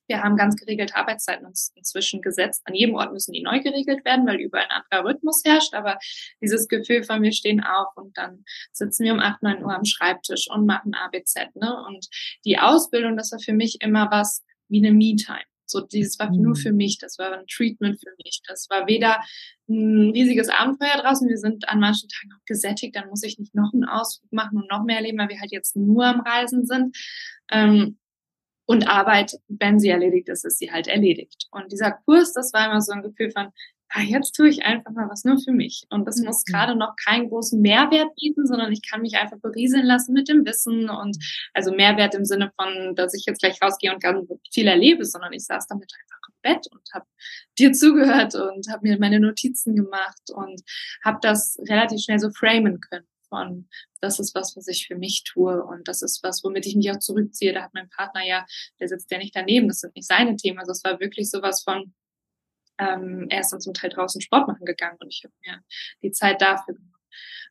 wir haben ganz geregelte Arbeitszeiten uns inzwischen gesetzt. An jedem Ort müssen die neu geregelt werden, weil überall ein anderer Rhythmus herrscht. Aber dieses Gefühl von wir stehen auf und dann sitzen wir um 8, 9 Uhr am Schreibtisch und machen ABZ. Ne? Und die Ausbildung, das war für mich immer was wie eine Me-Time. So, dieses war nur mhm. für mich, das war ein Treatment für mich. Das war weder ein riesiges Abenteuer draußen. Wir sind an manchen Tagen auch gesättigt, dann muss ich nicht noch einen Ausflug machen und noch mehr erleben, weil wir halt jetzt nur am Reisen sind. Ähm, und Arbeit, wenn sie erledigt ist, ist sie halt erledigt. Und dieser Kurs, das war immer so ein Gefühl von, ah, jetzt tue ich einfach mal was nur für mich. Und das mhm. muss gerade noch keinen großen Mehrwert bieten, sondern ich kann mich einfach berieseln lassen mit dem Wissen und also Mehrwert im Sinne von, dass ich jetzt gleich rausgehe und ganz viel erlebe, sondern ich saß damit einfach im Bett und habe dir zugehört und habe mir meine Notizen gemacht und habe das relativ schnell so framen können von, das ist was, was ich für mich tue und das ist was, womit ich mich auch zurückziehe. Da hat mein Partner ja, der sitzt ja nicht daneben, das sind nicht seine Themen. Also es war wirklich sowas von, ähm, er ist dann zum Teil draußen Sport machen gegangen und ich habe mir die Zeit dafür genommen.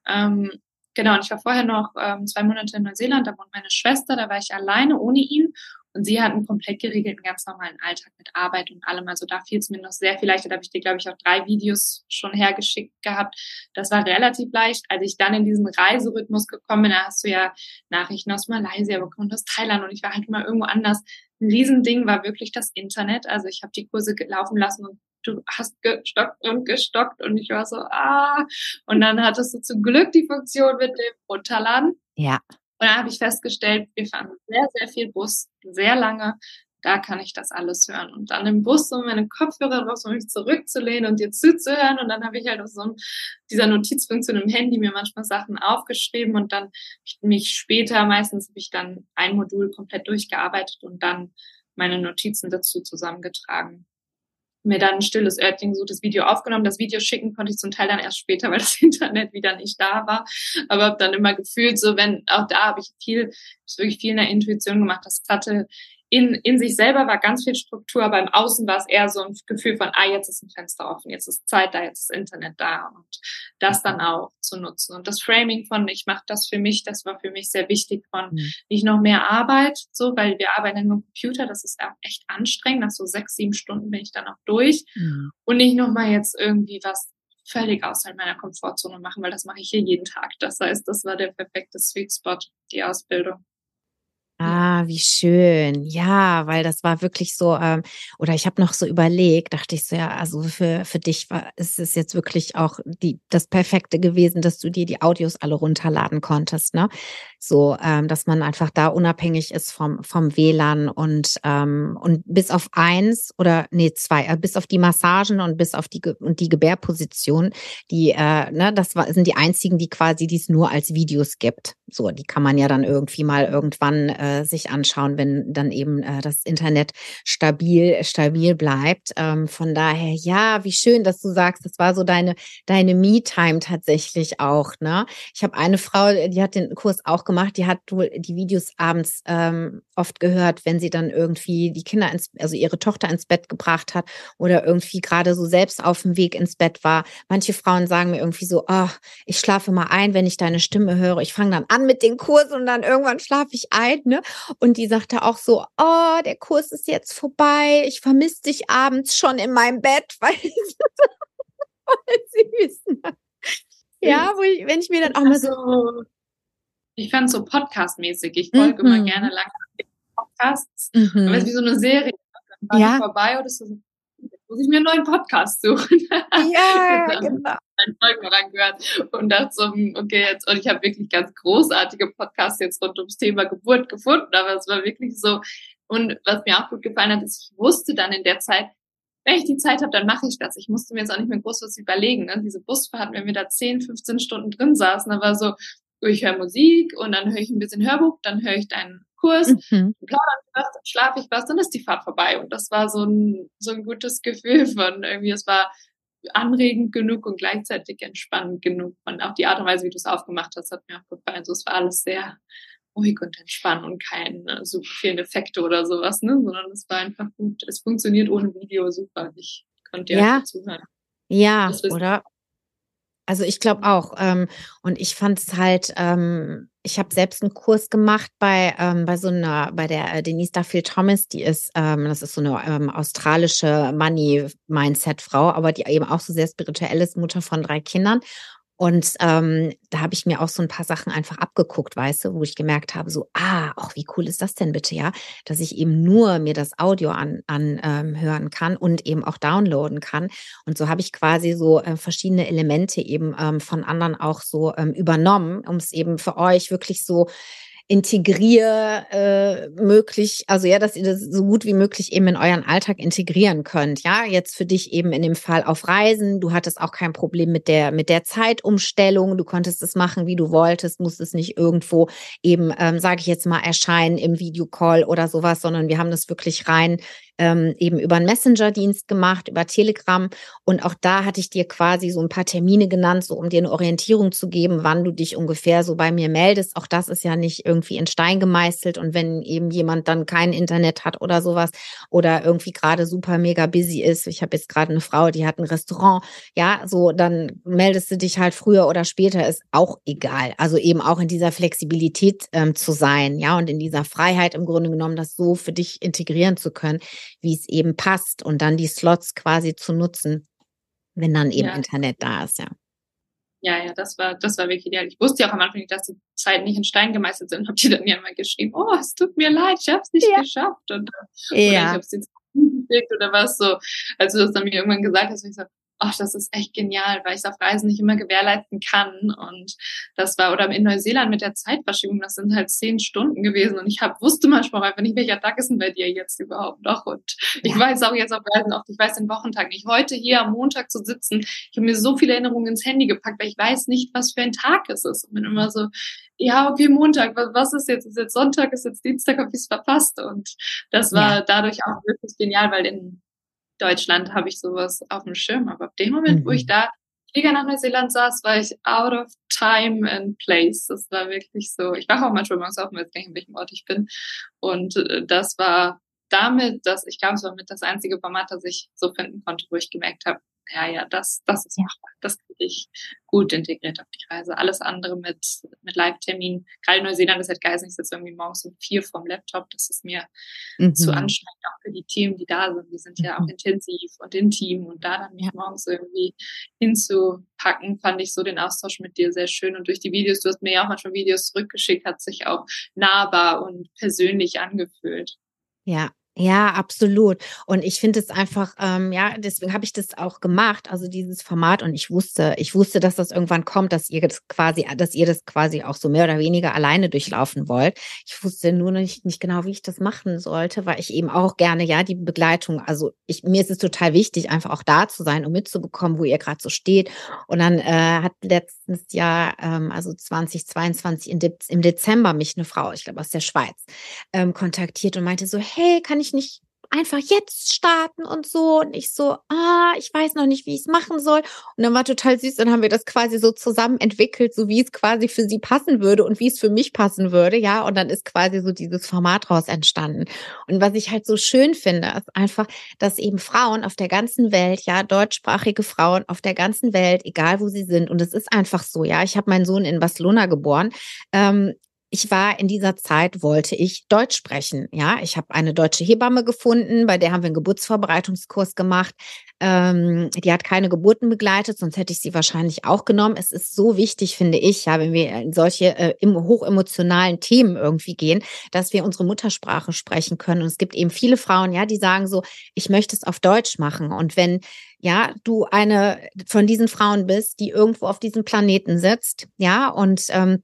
Ähm, genau, und ich war vorher noch ähm, zwei Monate in Neuseeland, da wohnt meine Schwester, da war ich alleine ohne ihn Und sie hat einen komplett geregelten, ganz normalen Alltag mit Arbeit und allem. Also da fiel es mir noch sehr viel leichter. Da habe ich dir, glaube ich, auch drei Videos schon hergeschickt gehabt. Das war relativ leicht. Als ich dann in diesen Reiserhythmus gekommen bin, da hast du ja Nachrichten aus Malaysia bekommen, aus Thailand und ich war halt immer irgendwo anders. Ein Riesending war wirklich das Internet. Also ich habe die Kurse laufen lassen und du hast gestockt und gestockt und ich war so, ah. Und dann hattest du zum Glück die Funktion mit dem Runterladen. Ja. Und dann habe ich festgestellt, wir fahren sehr, sehr viel Bus, sehr lange. Da kann ich das alles hören. Und dann im Bus so meine Kopfhörer drauf, um mich zurückzulehnen und dir zuzuhören. Und dann habe ich halt auf so dieser Notizfunktion im Handy mir manchmal Sachen aufgeschrieben und dann mich später, meistens habe ich dann ein Modul komplett durchgearbeitet und dann meine Notizen dazu zusammengetragen mir dann ein stilles Örtchen so das Video aufgenommen. Das Video schicken konnte ich zum Teil dann erst später, weil das Internet wieder nicht da war. Aber habe dann immer gefühlt, so wenn, auch da habe ich viel, wirklich viel in der Intuition gemacht. Das hatte in, in sich selber war ganz viel Struktur, aber im Außen war es eher so ein Gefühl von, ah, jetzt ist ein Fenster offen, jetzt ist Zeit da, jetzt ist Internet da und das dann auch zu nutzen. Und das Framing von, ich mache das für mich, das war für mich sehr wichtig von mhm. nicht noch mehr Arbeit, so, weil wir arbeiten nur Computer, das ist auch echt anstrengend, nach so sechs, sieben Stunden bin ich dann auch durch mhm. und nicht noch mal jetzt irgendwie was völlig außerhalb meiner Komfortzone machen, weil das mache ich hier jeden Tag. Das heißt, das war der perfekte Sweet Spot, die Ausbildung. Ah, wie schön. Ja, weil das war wirklich so, ähm, oder ich habe noch so überlegt, dachte ich so, ja, also für, für dich war ist es jetzt wirklich auch die, das Perfekte gewesen, dass du dir die Audios alle runterladen konntest, ne? So, ähm, dass man einfach da unabhängig ist vom, vom WLAN und, ähm, und bis auf eins oder nee, zwei, äh, bis auf die Massagen und bis auf die und die Gebärposition, die, äh, ne, das war, sind die einzigen, die quasi, die es nur als Videos gibt. So, die kann man ja dann irgendwie mal irgendwann äh, sich anschauen, wenn dann eben äh, das Internet stabil, stabil bleibt. Ähm, von daher, ja, wie schön, dass du sagst, das war so deine, deine Me-Time tatsächlich auch. Ne? Ich habe eine Frau, die hat den Kurs auch gemacht, die hat wohl die Videos abends ähm, oft gehört, wenn sie dann irgendwie die Kinder ins, also ihre Tochter ins Bett gebracht hat oder irgendwie gerade so selbst auf dem Weg ins Bett war. Manche Frauen sagen mir irgendwie so, oh, ich schlafe mal ein, wenn ich deine Stimme höre. Ich fange dann an mit den Kursen und dann irgendwann schlafe ich ein. Ne? Und die sagte auch so, oh, der Kurs ist jetzt vorbei. Ich vermisse dich abends schon in meinem Bett, weil, weil süß. Ne? Ja, wo ich, wenn ich mir dann auch mal so. Ich fand so Podcast-mäßig. Ich folge mhm. immer gerne lange Podcasts. Mhm. Aber es ist wie so eine Serie. Dann war ja. vorbei oder so muss ich mir einen neuen Podcast suchen. Ja, genau. Ein Folgen rangehört und dachte so, hm, okay, jetzt, und ich habe wirklich ganz großartige Podcasts jetzt rund ums Thema Geburt gefunden, aber es war wirklich so. Und was mir auch gut gefallen hat, ist, ich wusste dann in der Zeit, wenn ich die Zeit habe, dann mache ich das. Ich musste mir jetzt auch nicht mehr groß was überlegen. Ne? Diese Busfahrt, wenn wir da 10, 15 Stunden drin saßen, da war so, ich höre Musik und dann höre ich ein bisschen Hörbuch, dann höre ich deinen Kurs, mhm. plaudern was, dann schlafe ich was, dann ist die Fahrt vorbei. Und das war so ein, so ein gutes Gefühl von irgendwie, es war anregend genug und gleichzeitig entspannend genug. Und auch die Art und Weise, wie du es aufgemacht hast, hat mir auch gefallen. Also es war alles sehr ruhig und entspannt und keine super vielen Effekte oder sowas, ne? sondern es war einfach gut. Es funktioniert ohne Video super. Ich konnte dir ja zuhören. Ja, oder? Also ich glaube auch. Ähm, und ich fand es halt, ähm, ich habe selbst einen Kurs gemacht bei, ähm, bei so einer, bei der äh, Denise Duffield Thomas, die ist, ähm, das ist so eine ähm, australische Money-Mindset-Frau, aber die eben auch so sehr spirituell ist, Mutter von drei Kindern. Und ähm, da habe ich mir auch so ein paar Sachen einfach abgeguckt, weißt du, wo ich gemerkt habe, so, ah, auch wie cool ist das denn bitte, ja, dass ich eben nur mir das Audio an, an ähm, kann und eben auch downloaden kann. Und so habe ich quasi so äh, verschiedene Elemente eben ähm, von anderen auch so ähm, übernommen, um es eben für euch wirklich so integrier äh, möglich, also ja, dass ihr das so gut wie möglich eben in euren Alltag integrieren könnt. Ja, jetzt für dich eben in dem Fall auf Reisen. Du hattest auch kein Problem mit der mit der Zeitumstellung. Du konntest es machen, wie du wolltest, musstest nicht irgendwo eben, ähm, sage ich jetzt mal, erscheinen im Videocall oder sowas, sondern wir haben das wirklich rein ähm, eben über einen Messenger-Dienst gemacht, über Telegram. Und auch da hatte ich dir quasi so ein paar Termine genannt, so um dir eine Orientierung zu geben, wann du dich ungefähr so bei mir meldest. Auch das ist ja nicht irgendwie in Stein gemeißelt. Und wenn eben jemand dann kein Internet hat oder sowas oder irgendwie gerade super mega busy ist, ich habe jetzt gerade eine Frau, die hat ein Restaurant, ja, so, dann meldest du dich halt früher oder später, ist auch egal. Also eben auch in dieser Flexibilität ähm, zu sein, ja, und in dieser Freiheit im Grunde genommen, das so für dich integrieren zu können, wie es eben passt und dann die Slots quasi zu nutzen, wenn dann eben ja. Internet da ist, ja. Ja, ja, das war, das war wirklich ideal. Ich wusste ja auch am Anfang nicht, dass die Zeiten nicht in Stein gemeißelt sind. Hab die dann ja mal geschrieben, oh, es tut mir leid, ich hab's nicht ja. geschafft. Und, ja. Oder ich hab's jetzt oder was so. Als du das dann mir irgendwann gesagt hast, ich so, ach, das ist echt genial, weil ich es auf Reisen nicht immer gewährleisten kann. Und das war, oder in Neuseeland mit der Zeitverschiebung, das sind halt zehn Stunden gewesen. Und ich hab, wusste manchmal einfach nicht, welcher Tag ist denn bei dir jetzt überhaupt noch. Und ich ja. weiß auch jetzt auf Reisen oft, ich weiß den Wochentag nicht. Heute hier am Montag zu sitzen, ich habe mir so viele Erinnerungen ins Handy gepackt, weil ich weiß nicht, was für ein Tag es ist. Und bin immer so, ja, okay, Montag, was, was ist jetzt? Ist jetzt Sonntag, ist jetzt Dienstag, habe ich es verpasst. Und das war ja. dadurch auch wirklich genial, weil in Deutschland habe ich sowas auf dem Schirm. Aber ab dem Moment, mhm. wo ich mhm. da Flieger nach Neuseeland saß, war ich out of time and place. Das war wirklich so. Ich war auch manchmal morgens auf, weiß gar nicht, in welchem Ort ich bin. Und äh, das war damit, dass ich glaube, es war mit das einzige Format, das ich so finden konnte, wo ich gemerkt habe, ja, ja, das, das ist machbar. Das kriege ich gut integriert auf die Reise. Alles andere mit, mit Live-Termin. Gerade Neuseeland ist halt geil, ich sitze irgendwie morgens um vier vom Laptop. Das ist mir mhm. zu anstrengend, auch für die Themen, die da sind. Die sind ja auch mhm. intensiv und intim. Und da dann mich morgens irgendwie hinzupacken, fand ich so den Austausch mit dir sehr schön. Und durch die Videos, du hast mir ja auch manchmal Videos zurückgeschickt, hat sich auch nahbar und persönlich angefühlt. Ja, ja, absolut. Und ich finde es einfach, ähm, ja, deswegen habe ich das auch gemacht, also dieses Format. Und ich wusste, ich wusste, dass das irgendwann kommt, dass ihr das quasi, dass ihr das quasi auch so mehr oder weniger alleine durchlaufen wollt. Ich wusste nur nicht, nicht genau, wie ich das machen sollte, weil ich eben auch gerne, ja, die Begleitung, also ich, mir ist es total wichtig, einfach auch da zu sein, um mitzubekommen, wo ihr gerade so steht. Und dann äh, hat letztes Jahr, ähm, also 2022 in De im Dezember mich eine Frau, ich glaube aus der Schweiz, ähm, kontaktiert und meinte so, hey, kann ich ich nicht einfach jetzt starten und so. Und ich so, ah, ich weiß noch nicht, wie ich es machen soll. Und dann war total süß. Dann haben wir das quasi so zusammen entwickelt, so wie es quasi für sie passen würde und wie es für mich passen würde. Ja, und dann ist quasi so dieses Format raus entstanden. Und was ich halt so schön finde, ist einfach, dass eben Frauen auf der ganzen Welt, ja, deutschsprachige Frauen auf der ganzen Welt, egal wo sie sind, und es ist einfach so, ja, ich habe meinen Sohn in Barcelona geboren, ähm, ich war in dieser Zeit, wollte ich Deutsch sprechen. Ja, ich habe eine deutsche Hebamme gefunden, bei der haben wir einen Geburtsvorbereitungskurs gemacht. Ähm, die hat keine Geburten begleitet, sonst hätte ich sie wahrscheinlich auch genommen. Es ist so wichtig, finde ich, ja, wenn wir in solche äh, hochemotionalen Themen irgendwie gehen, dass wir unsere Muttersprache sprechen können. Und es gibt eben viele Frauen, ja, die sagen so, ich möchte es auf Deutsch machen. Und wenn ja, du eine von diesen Frauen bist, die irgendwo auf diesem Planeten sitzt, ja, und ähm,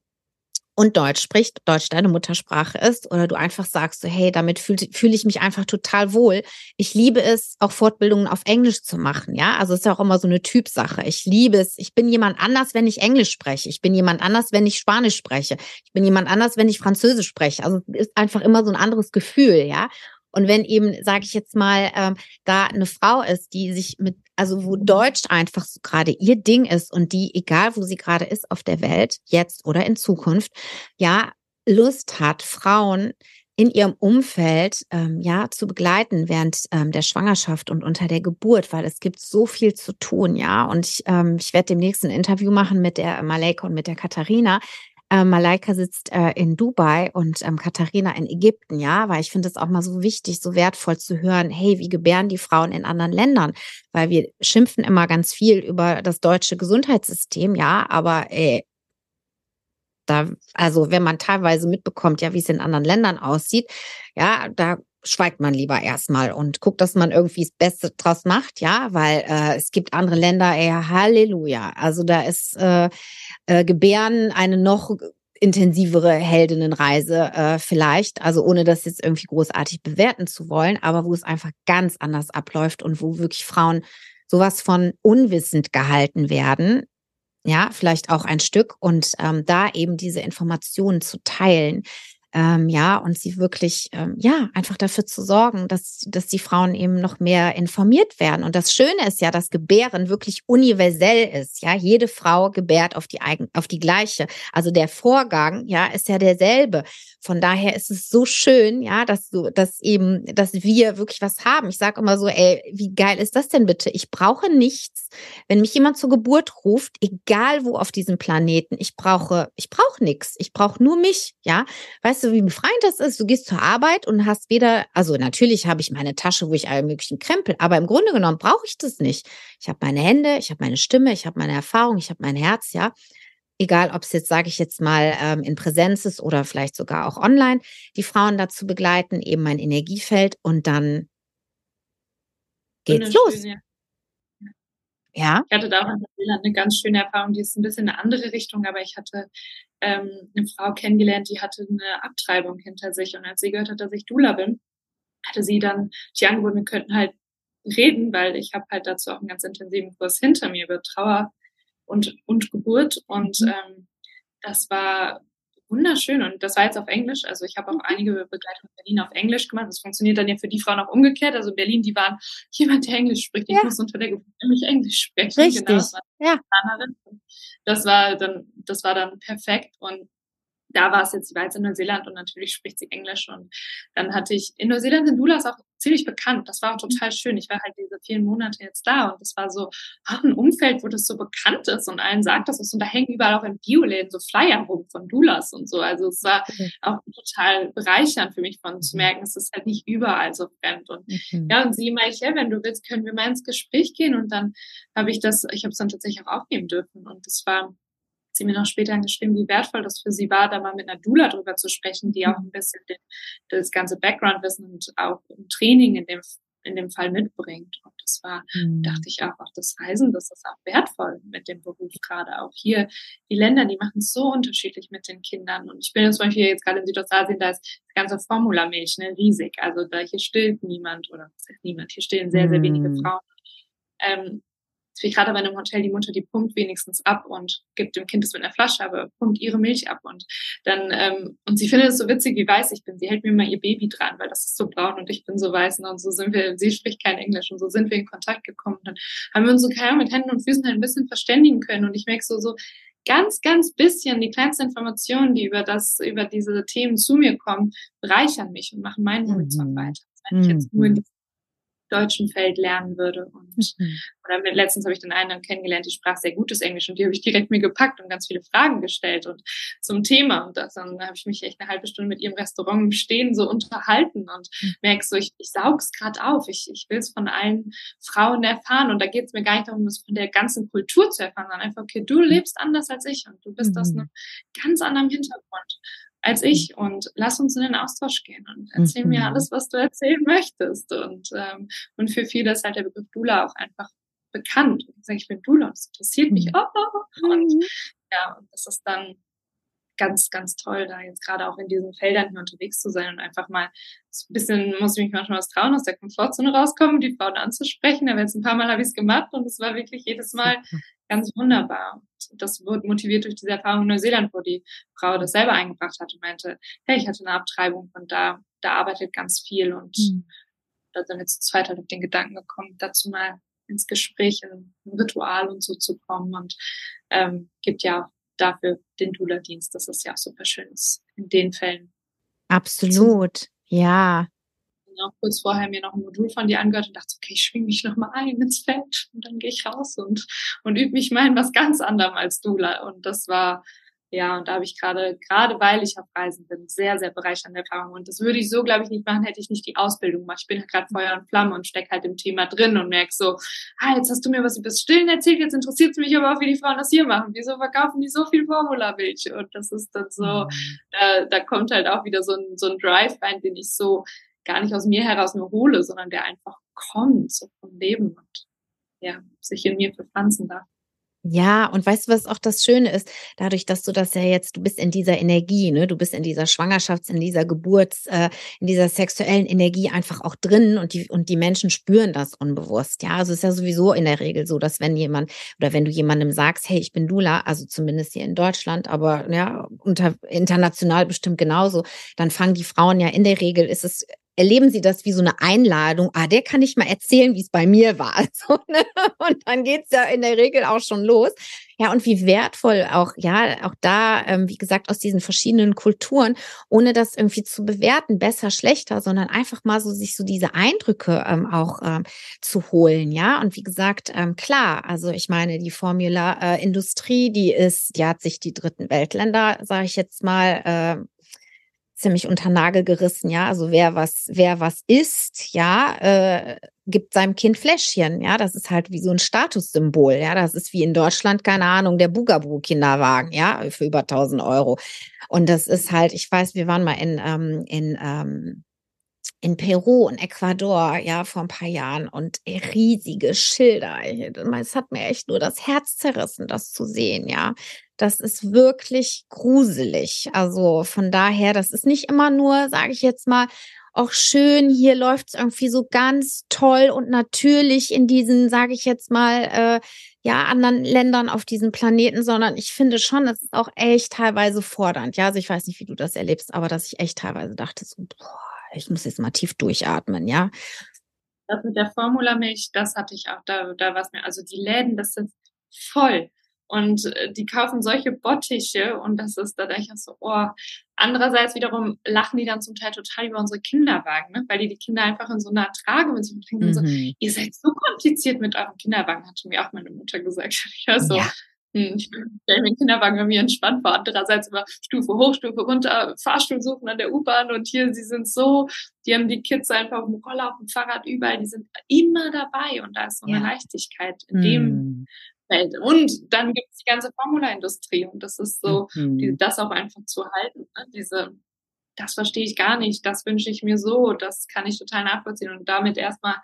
und Deutsch spricht, Deutsch deine Muttersprache ist, oder du einfach sagst so, hey, damit fühle fühl ich mich einfach total wohl. Ich liebe es, auch Fortbildungen auf Englisch zu machen, ja. Also es ist ja auch immer so eine Typsache. Ich liebe es. Ich bin jemand anders, wenn ich Englisch spreche. Ich bin jemand anders, wenn ich Spanisch spreche. Ich bin jemand anders, wenn ich Französisch spreche. Also ist einfach immer so ein anderes Gefühl, ja. Und wenn eben, sage ich jetzt mal, ähm, da eine Frau ist, die sich mit, also wo Deutsch einfach so gerade ihr Ding ist und die, egal wo sie gerade ist auf der Welt, jetzt oder in Zukunft, ja, Lust hat, Frauen in ihrem Umfeld ähm, ja zu begleiten während ähm, der Schwangerschaft und unter der Geburt, weil es gibt so viel zu tun, ja. Und ich, ähm, ich werde demnächst ein Interview machen mit der Maleka und mit der Katharina, äh, Malaika sitzt äh, in Dubai und ähm, Katharina in Ägypten, ja, weil ich finde es auch mal so wichtig, so wertvoll zu hören, hey, wie gebären die Frauen in anderen Ländern? Weil wir schimpfen immer ganz viel über das deutsche Gesundheitssystem, ja, aber ey, da, also wenn man teilweise mitbekommt, ja, wie es in anderen Ländern aussieht, ja, da schweigt man lieber erstmal und guckt, dass man irgendwie das Beste draus macht, ja, weil äh, es gibt andere Länder, ey, Halleluja. Also da ist äh, äh, Gebären eine noch intensivere Heldinnenreise äh, vielleicht, also ohne das jetzt irgendwie großartig bewerten zu wollen, aber wo es einfach ganz anders abläuft und wo wirklich Frauen sowas von unwissend gehalten werden, ja, vielleicht auch ein Stück und ähm, da eben diese Informationen zu teilen, Ähm, ja, und sie wirklich, ähm, ja, einfach dafür zu sorgen, dass, dass die Frauen eben noch mehr informiert werden. Und das Schöne ist ja, dass Gebären wirklich universell ist. Ja, jede Frau gebärt auf die eigen, auf die gleiche. Also der Vorgang, ja, ist ja derselbe. Von daher ist es so schön, ja, dass du, dass eben, dass wir wirklich was haben. Ich sage immer so, ey, wie geil ist das denn bitte? Ich brauche nichts. Wenn mich jemand zur Geburt ruft, egal wo auf diesem Planeten, ich brauche, ich brauche nichts. Ich brauche nur mich, ja. Weißt du, wie befreiend das ist? Du gehst zur Arbeit und hast weder, also natürlich habe ich meine Tasche, wo ich alle möglichen Krempel, aber im Grunde genommen brauche ich das nicht. Ich habe meine Hände, ich habe meine Stimme, ich habe meine Erfahrung, ich habe mein Herz, ja. Egal, ob es jetzt, sage ich jetzt mal, ähm, in Präsenz ist oder vielleicht sogar auch online, die Frauen dazu begleiten, eben mein Energiefeld und dann geht's los. Ja. Ja. Ich hatte da auch in Neuseeland eine ganz schöne Erfahrung, die ist ein bisschen eine andere Richtung, aber ich hatte ähm, eine Frau kennengelernt, die hatte eine Abtreibung hinter sich und als sie gehört hat, dass ich Dula bin, hatte sie dann die angeboten, wir könnten halt reden, weil ich habe halt dazu auch einen ganz intensiven Kurs hinter mir über Trauer und, und Geburt und mhm. ähm, das war wunderschön und das war jetzt auf Englisch. Also ich habe auch mhm. einige Begleitungen in Berlin auf Englisch gemacht. Das funktioniert dann ja für die Frauen auch umgekehrt. Also Berlin, die waren jemand, der Englisch spricht. Ich ja. muss unter der Geburt nämlich Englisch sprechen. Richtig. Genau, das war ja. Das war dann, das war dann perfekt und da war es jetzt, sie war jetzt in Neuseeland und natürlich spricht sie Englisch und dann hatte ich, in Neuseeland sind Doulas auch ziemlich bekannt. Das war auch total schön. Ich war halt diese vielen Monate jetzt da und das war so auch ein Umfeld, wo das so bekannt ist und allen sagt das ist und da hängen überall auch in Bioläden so Flyer rum von Doulas und so. Also es war auch total bereichernd für mich von zu merken, es ist halt nicht überall so fremd und mhm. ja und sie meinte, ja, wenn du willst, können wir mal ins Gespräch gehen und dann habe ich das, ich habe es dann tatsächlich auch aufnehmen dürfen und das war sie mir noch später geschrieben, wie wertvoll das für sie war, da mal mit einer Dula drüber zu sprechen, die auch ein bisschen den, das ganze Background-Wissen und auch im Training in dem, in dem Fall mitbringt. Und das war, mhm. dachte ich auch, auch das Reisen, das ist auch wertvoll mit dem Beruf gerade. Auch hier, die Länder, die machen es so unterschiedlich mit den Kindern. Und ich bin jetzt zum Beispiel jetzt gerade in Südostasien, da ist das ganze Formulamilch, ne, riesig. Also da hier stillt niemand oder niemand, hier stillen sehr, sehr wenige mhm. Frauen. Ähm, wie gerade bei einem Hotel, die Mutter, die pumpt wenigstens ab und gibt dem Kind es mit einer Flasche, aber pumpt ihre Milch ab und dann, ähm, und sie findet es so witzig, wie weiß ich bin. Sie hält mir mal ihr Baby dran, weil das ist so braun und ich bin so weiß und so sind wir, sie spricht kein Englisch und so sind wir in Kontakt gekommen. Und dann haben wir uns so keine mit Händen und Füßen halt ein bisschen verständigen können und ich merke so, so, ganz, ganz bisschen, die kleinsten Informationen, die über das, über diese Themen zu mir kommen, bereichern mich und machen meinen Horizont mhm. weiter. Wenn ich jetzt nur in mhm deutschen Feld lernen würde. Und mhm. oder mit, letztens habe ich den einen kennengelernt, die sprach sehr gutes Englisch und die habe ich direkt mir gepackt und ganz viele Fragen gestellt und zum Thema. Und das, dann habe ich mich echt eine halbe Stunde mit ihrem Restaurant im Stehen so unterhalten und mhm. merke so, ich, ich saug's gerade auf. Ich, ich will es von allen Frauen erfahren. Und da geht es mir gar nicht darum, das von der ganzen Kultur zu erfahren, sondern einfach, okay, du lebst anders als ich und du bist mhm. aus einem ganz anderen Hintergrund als ich und lass uns in den Austausch gehen und erzähl mhm. mir alles, was du erzählen möchtest. Und, ähm, und für viele ist halt der Begriff Dula auch einfach bekannt. Und ich sage, ich bin Dula, das interessiert mich. Oh, oh. Und mhm. ja, und das ist dann ganz, ganz toll, da jetzt gerade auch in diesen Feldern hier unterwegs zu sein und einfach mal so ein bisschen, muss ich mich manchmal was trauen, aus der Komfortzone rauskommen, die Frauen anzusprechen. Aber jetzt ein paar Mal habe ich es gemacht und es war wirklich jedes Mal ganz wunderbar. Das wurde motiviert durch diese Erfahrung in Neuseeland, wo die Frau das selber eingebracht hat und meinte, hey, ich hatte eine Abtreibung und da, da arbeitet ganz viel und mhm. da sind wir zu zweit halt auf den Gedanken gekommen, dazu mal ins Gespräch, in ein Ritual und so zu kommen und ähm, gibt ja auch dafür den Dula-Dienst. Das ist ja auch super schön in den Fällen. Absolut, ja auch kurz vorher mir noch ein Modul von dir angehört und dachte, okay, ich schwing mich noch mal ein ins Feld und dann gehe ich raus und, und übe mich mal in was ganz anderem als Dula. Und das war, ja, und da habe ich gerade, gerade weil ich auf Reisen bin, sehr, sehr bereichernde Erfahrungen. Und das würde ich so, glaube ich, nicht machen, hätte ich nicht die Ausbildung gemacht. Ich bin halt gerade Feuer und Flamme und stecke halt im Thema drin und merke so, ah, jetzt hast du mir was über das Stillen erzählt, jetzt interessiert es mich aber auch, wie die Frauen das hier machen. Wieso verkaufen die so viel Formulamilch? Und das ist dann so, mhm. da, da kommt halt auch wieder so ein, so ein Drive rein, den ich so gar nicht aus mir heraus nur hole, sondern der einfach kommt, so vom Leben und ja, sich in mir verpflanzen darf. Ja, und weißt du, was auch das Schöne ist? Dadurch, dass du das ja jetzt, du bist in dieser Energie, ne? Du bist in dieser Schwangerschafts-, in dieser Geburts-, äh, in dieser sexuellen Energie einfach auch drin und die, und die Menschen spüren das unbewusst. Ja, also es ist ja sowieso in der Regel so, dass wenn jemand oder wenn du jemandem sagst, hey, ich bin Dula, also zumindest hier in Deutschland, aber ja, unter, international bestimmt genauso, dann fangen die Frauen ja in der Regel, ist es erleben sie das wie so eine Einladung. Ah, der kann ich mal erzählen, wie es bei mir war. So, ne? Und dann geht's ja in der Regel auch schon los. Ja, und wie wertvoll auch, ja, auch da, ähm, wie gesagt, aus diesen verschiedenen Kulturen, ohne das irgendwie zu bewerten, besser, schlechter, sondern einfach mal so sich so diese Eindrücke ähm, auch ähm, zu holen, ja. Und wie gesagt, ähm, klar, also ich meine, die Formula-Industrie, äh, die ist, die hat sich die dritten Weltländer, sage ich jetzt mal, äh, ziemlich unter Nagel gerissen, ja. Also wer was, wer was isst, ja, äh, gibt seinem Kind Fläschchen, ja. Das ist halt wie so ein Statussymbol, ja. Das ist wie in Deutschland, keine Ahnung, der Bugaboo-Kinderwagen, ja, für über 1000 Euro. Und das ist halt, ich weiß, wir waren mal in, ähm, in, ähm, in Peru und Ecuador, ja, vor ein paar Jahren und riesige Schilder. Es hat mir echt nur das Herz zerrissen, das zu sehen, ja. Das ist wirklich gruselig. Also von daher, das ist nicht immer nur, sage ich jetzt mal, auch schön, hier läuft es irgendwie so ganz toll und natürlich in diesen, sage ich jetzt mal, äh, ja, anderen Ländern auf diesem Planeten, sondern ich finde schon, es ist auch echt teilweise fordernd. Ja, also ich weiß nicht, wie du das erlebst, aber dass ich echt teilweise dachte, so, boah, ich muss jetzt mal tief durchatmen, ja. Das mit der Formulamilch, das hatte ich auch, da, da war es mir, also die Läden, das sind voll. Und äh, die kaufen solche Bottiche und das ist, da denke ich auch so, oh. Andererseits wiederum lachen die dann zum Teil total über unsere Kinderwagen, ne? weil die die Kinder einfach in so einer Trage mit sich bringen. Mhm. So, ihr seid so kompliziert mit eurem Kinderwagen, hatte mir auch meine Mutter gesagt. Ich war so, ja. Hm, ich stelle mir den Kinderwagen bei mir entspannt vor. Andererseits immer Stufe hoch, Stufe runter, Fahrstuhl suchen an der U-Bahn und hier, sie sind so, die haben die Kids einfach auf dem Roller, auf dem Fahrrad, überall, die sind immer dabei und da ist so eine ja. Leichtigkeit in dem. Feld. Und dann gibt es die ganze Formulaindustrie und das ist so, mhm. die, das auch einfach zu halten. Ne? Diese, das verstehe ich gar nicht, das wünsche ich mir so, das kann ich total nachvollziehen und damit erstmal,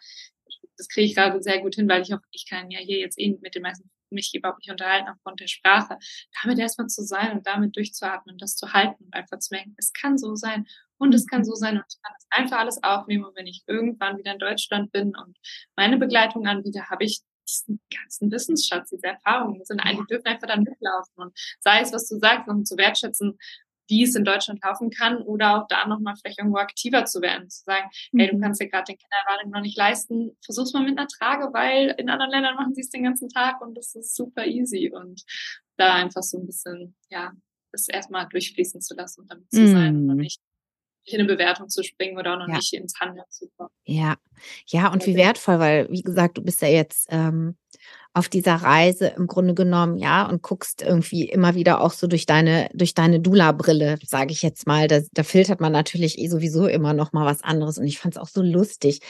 das kriege ich gerade sehr gut hin, weil ich auch, ich kann ja hier jetzt eh mit den meisten mich überhaupt nicht unterhalten aufgrund der Sprache, damit erstmal zu sein und damit durchzuatmen und das zu halten und einfach zu merken, es kann so sein und es kann so sein und ich kann das einfach alles aufnehmen und wenn ich irgendwann wieder in Deutschland bin und meine Begleitung anbiete, habe ich diesen ganzen Wissensschatz, diese Erfahrungen sind die dürfen einfach dann mitlaufen. Und sei es, was du sagst, um zu wertschätzen, wie es in Deutschland laufen kann oder auch da nochmal vielleicht irgendwo aktiver zu werden, zu sagen, hey, du mhm. kannst dir gerade den Kinderwagen noch nicht leisten, versuch's mal mit einer Trage, weil in anderen Ländern machen sie es den ganzen Tag und das ist super easy und da einfach so ein bisschen, ja, das erstmal durchfließen zu lassen und damit zu sein und mhm. nicht in eine Bewertung zu springen oder auch noch ja. nicht ins Handeln zu kommen. Ja, ja, und wie wertvoll, weil, wie gesagt, du bist ja jetzt ähm, auf dieser Reise im Grunde genommen, ja, und guckst irgendwie immer wieder auch so durch deine, durch deine Dula-Brille, sage ich jetzt mal. Da, da filtert man natürlich eh sowieso immer noch mal was anderes. Und ich fand es auch so lustig.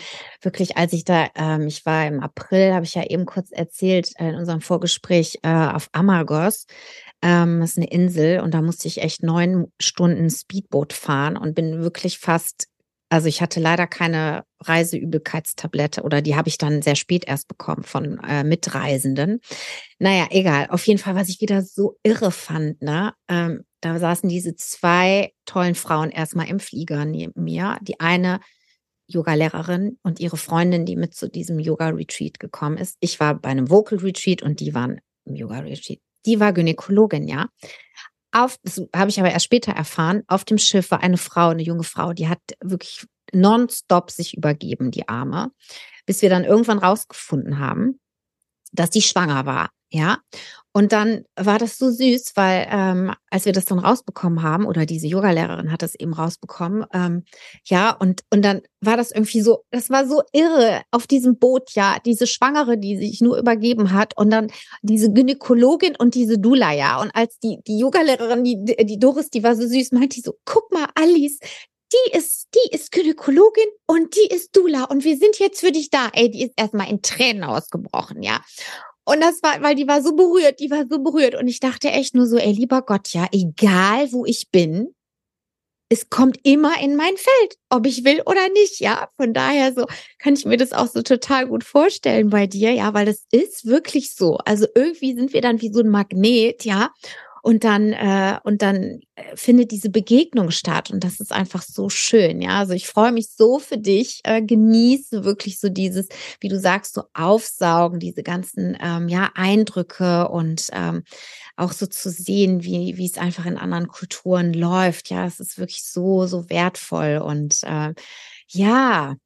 Wirklich, als ich da, ähm, ich war im April, habe ich ja eben kurz erzählt äh, in unserem Vorgespräch äh, auf Amagos. Ähm, das ist eine Insel und da musste ich echt neun Stunden Speedboot fahren und bin wirklich fast, also ich hatte leider keine Reiseübelkeitstablette oder die habe ich dann sehr spät erst bekommen von äh, Mitreisenden. Naja, egal. Auf jeden Fall, was ich wieder so irre fand, ne? Ähm, da saßen diese zwei tollen Frauen erstmal im Flieger neben mir. Die eine Yoga-Lehrerin und ihre Freundin, die mit zu diesem Yoga-Retreat gekommen ist. Ich war bei einem Vocal-Retreat und die waren im Yoga-Retreat die war Gynäkologin, ja. Auf, das habe ich aber erst später erfahren, auf dem Schiff war eine Frau, eine junge Frau, die hat wirklich nonstop sich übergeben, die Arme, bis wir dann irgendwann rausgefunden haben, dass die schwanger war, ja. Und dann war das so süß, weil ähm, als wir das dann rausbekommen haben, oder diese Yogalehrerin hat das eben rausbekommen, ähm, ja, und, und dann war das irgendwie so, das war so irre auf diesem Boot, ja, diese Schwangere, die sich nur übergeben hat, und dann diese Gynäkologin und diese Dula, ja. Und als die, die Yogalehrerin, die, die Doris, die war so süß, meinte die so, guck mal, Alice, die ist, die ist Gynäkologin und die ist Dula und wir sind jetzt für dich da. Ey, die ist erstmal in Tränen ausgebrochen, ja. Und das war, weil die war so berührt, die war so berührt. Und ich dachte echt nur so, ey, lieber Gott, ja, egal wo ich bin, es kommt immer in mein Feld, ob ich will oder nicht, ja. Von daher so kann ich mir das auch so total gut vorstellen bei dir, ja, weil das ist wirklich so. Also irgendwie sind wir dann wie so ein Magnet, ja und dann äh, und dann äh, findet diese Begegnung statt. Und das ist einfach so schön ja. Also ich freue mich so für dich. Äh, genieße wirklich so dieses wie du sagst so aufsaugen diese ganzen ähm, ja Eindrücke und ähm, auch so zu sehen wie wie es einfach in anderen Kulturen läuft. Ja es ist wirklich so so wertvoll und äh, ja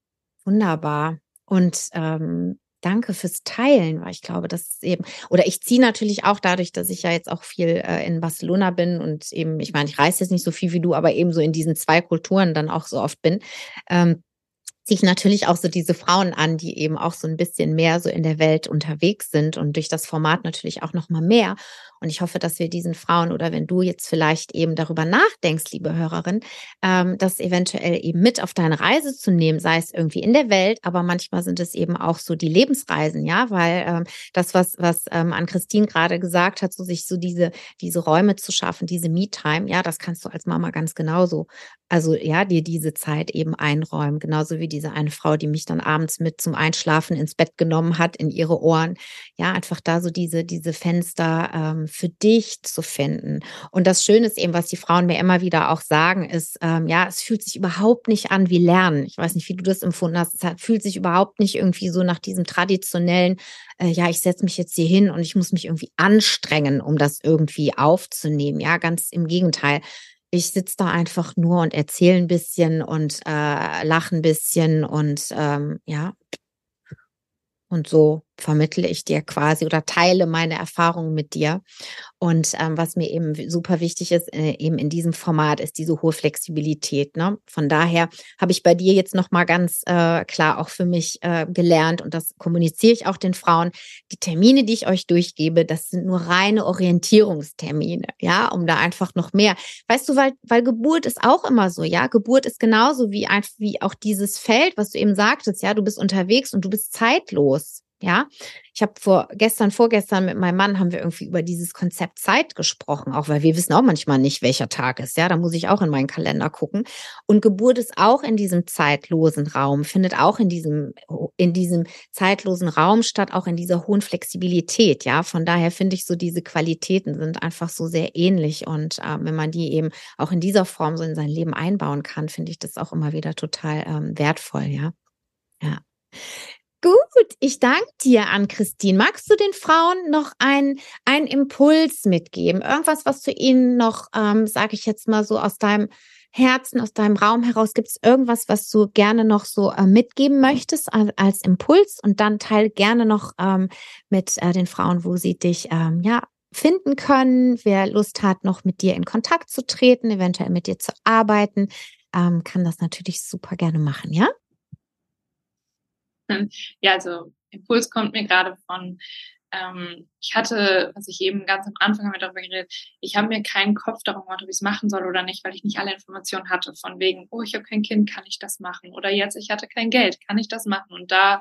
wunderbar. Und ähm, danke fürs Teilen, weil ich glaube, das ist eben, oder ich ziehe natürlich auch dadurch, dass ich ja jetzt auch viel äh, in Barcelona bin und eben, ich meine, ich reise jetzt nicht so viel wie du, aber eben so in diesen zwei Kulturen dann auch so oft bin. Ähm, ziehe ich natürlich auch so diese Frauen an, die eben auch so ein bisschen mehr so in der Welt unterwegs sind und durch das Format natürlich auch noch mal mehr. Und ich hoffe, dass wir diesen Frauen oder wenn du jetzt vielleicht eben darüber nachdenkst, liebe Hörerin, ähm, das eventuell eben mit auf deine Reise zu nehmen, sei es irgendwie in der Welt, aber manchmal sind es eben auch so die Lebensreisen, ja, weil ähm, das, was, was ähm, an Christine gerade gesagt hat, so sich so diese, diese Räume zu schaffen, diese Me-Time, ja, das kannst du als Mama ganz genauso also ja, dir diese Zeit eben einräumen. Genauso wie diese eine Frau, die mich dann abends mit zum Einschlafen ins Bett genommen hat, in ihre Ohren. Ja, einfach da so diese, diese Fenster ähm, für dich zu finden. Und das Schöne ist eben, was die Frauen mir immer wieder auch sagen, ist, ähm, ja, es fühlt sich überhaupt nicht an wie Lernen. Ich weiß nicht, wie du das empfunden hast. Es fühlt sich überhaupt nicht irgendwie so nach diesem traditionellen, äh, ja, ich setze mich jetzt hier hin und ich muss mich irgendwie anstrengen, um das irgendwie aufzunehmen. Ja, ganz im Gegenteil ich sitze da einfach nur und erzähle ein bisschen und äh, lache ein bisschen und ähm, ja. Und so vermittle ich dir quasi oder teile meine Erfahrungen mit dir. Und ähm, was mir eben super wichtig ist, äh, eben in diesem Format, ist diese hohe Flexibilität. Ne? Von daher habe ich bei dir jetzt nochmal ganz äh, klar auch für mich äh, gelernt und das kommuniziere ich auch den Frauen. Die Termine, die ich euch durchgebe, das sind nur reine Orientierungstermine, ja, um da einfach noch mehr. Weißt du, weil, weil Geburt ist auch immer so, ja, Geburt ist genauso wie einfach wie auch dieses Feld, was du eben sagtest, ja, du bist unterwegs und du bist zeitlos. Ja, ich habe vor gestern, vorgestern mit meinem Mann haben wir irgendwie über dieses Konzept Zeit gesprochen, auch weil wir wissen auch manchmal nicht, welcher Tag ist. Ja, da muss ich auch in meinen Kalender gucken. Und Geburt ist auch in diesem zeitlosen Raum, findet auch in diesem, in diesem zeitlosen Raum statt, auch in dieser hohen Flexibilität. Ja, von daher finde ich so diese Qualitäten sind einfach so sehr ähnlich. Und äh, wenn man die eben auch in dieser Form so in sein Leben einbauen kann, finde ich das auch immer wieder total ähm, wertvoll. Ja, ja. Gut, ich danke dir an Christine. Magst du den Frauen noch einen, Impuls mitgeben? Irgendwas, was du ihnen noch, ähm, sage ich jetzt mal so aus deinem Herzen, aus deinem Raum heraus, gibt es irgendwas, was du gerne noch so äh, mitgeben möchtest als, als, Impuls? Und dann teil gerne noch ähm, mit äh, den Frauen, wo sie dich ähm, ja finden können. Wer Lust hat, noch mit dir in Kontakt zu treten, eventuell mit dir zu arbeiten, ähm, kann das natürlich super gerne machen, ja? Ja, also Impuls kommt mir gerade von, ähm, ich hatte, was ich eben ganz am Anfang mit darüber geredet, ich habe mir keinen Kopf darum gemacht, ob ich es machen soll oder nicht, weil ich nicht alle Informationen hatte. Von wegen, oh, ich habe kein Kind, kann ich das machen? Oder jetzt, ich hatte kein Geld, kann ich das machen? Und da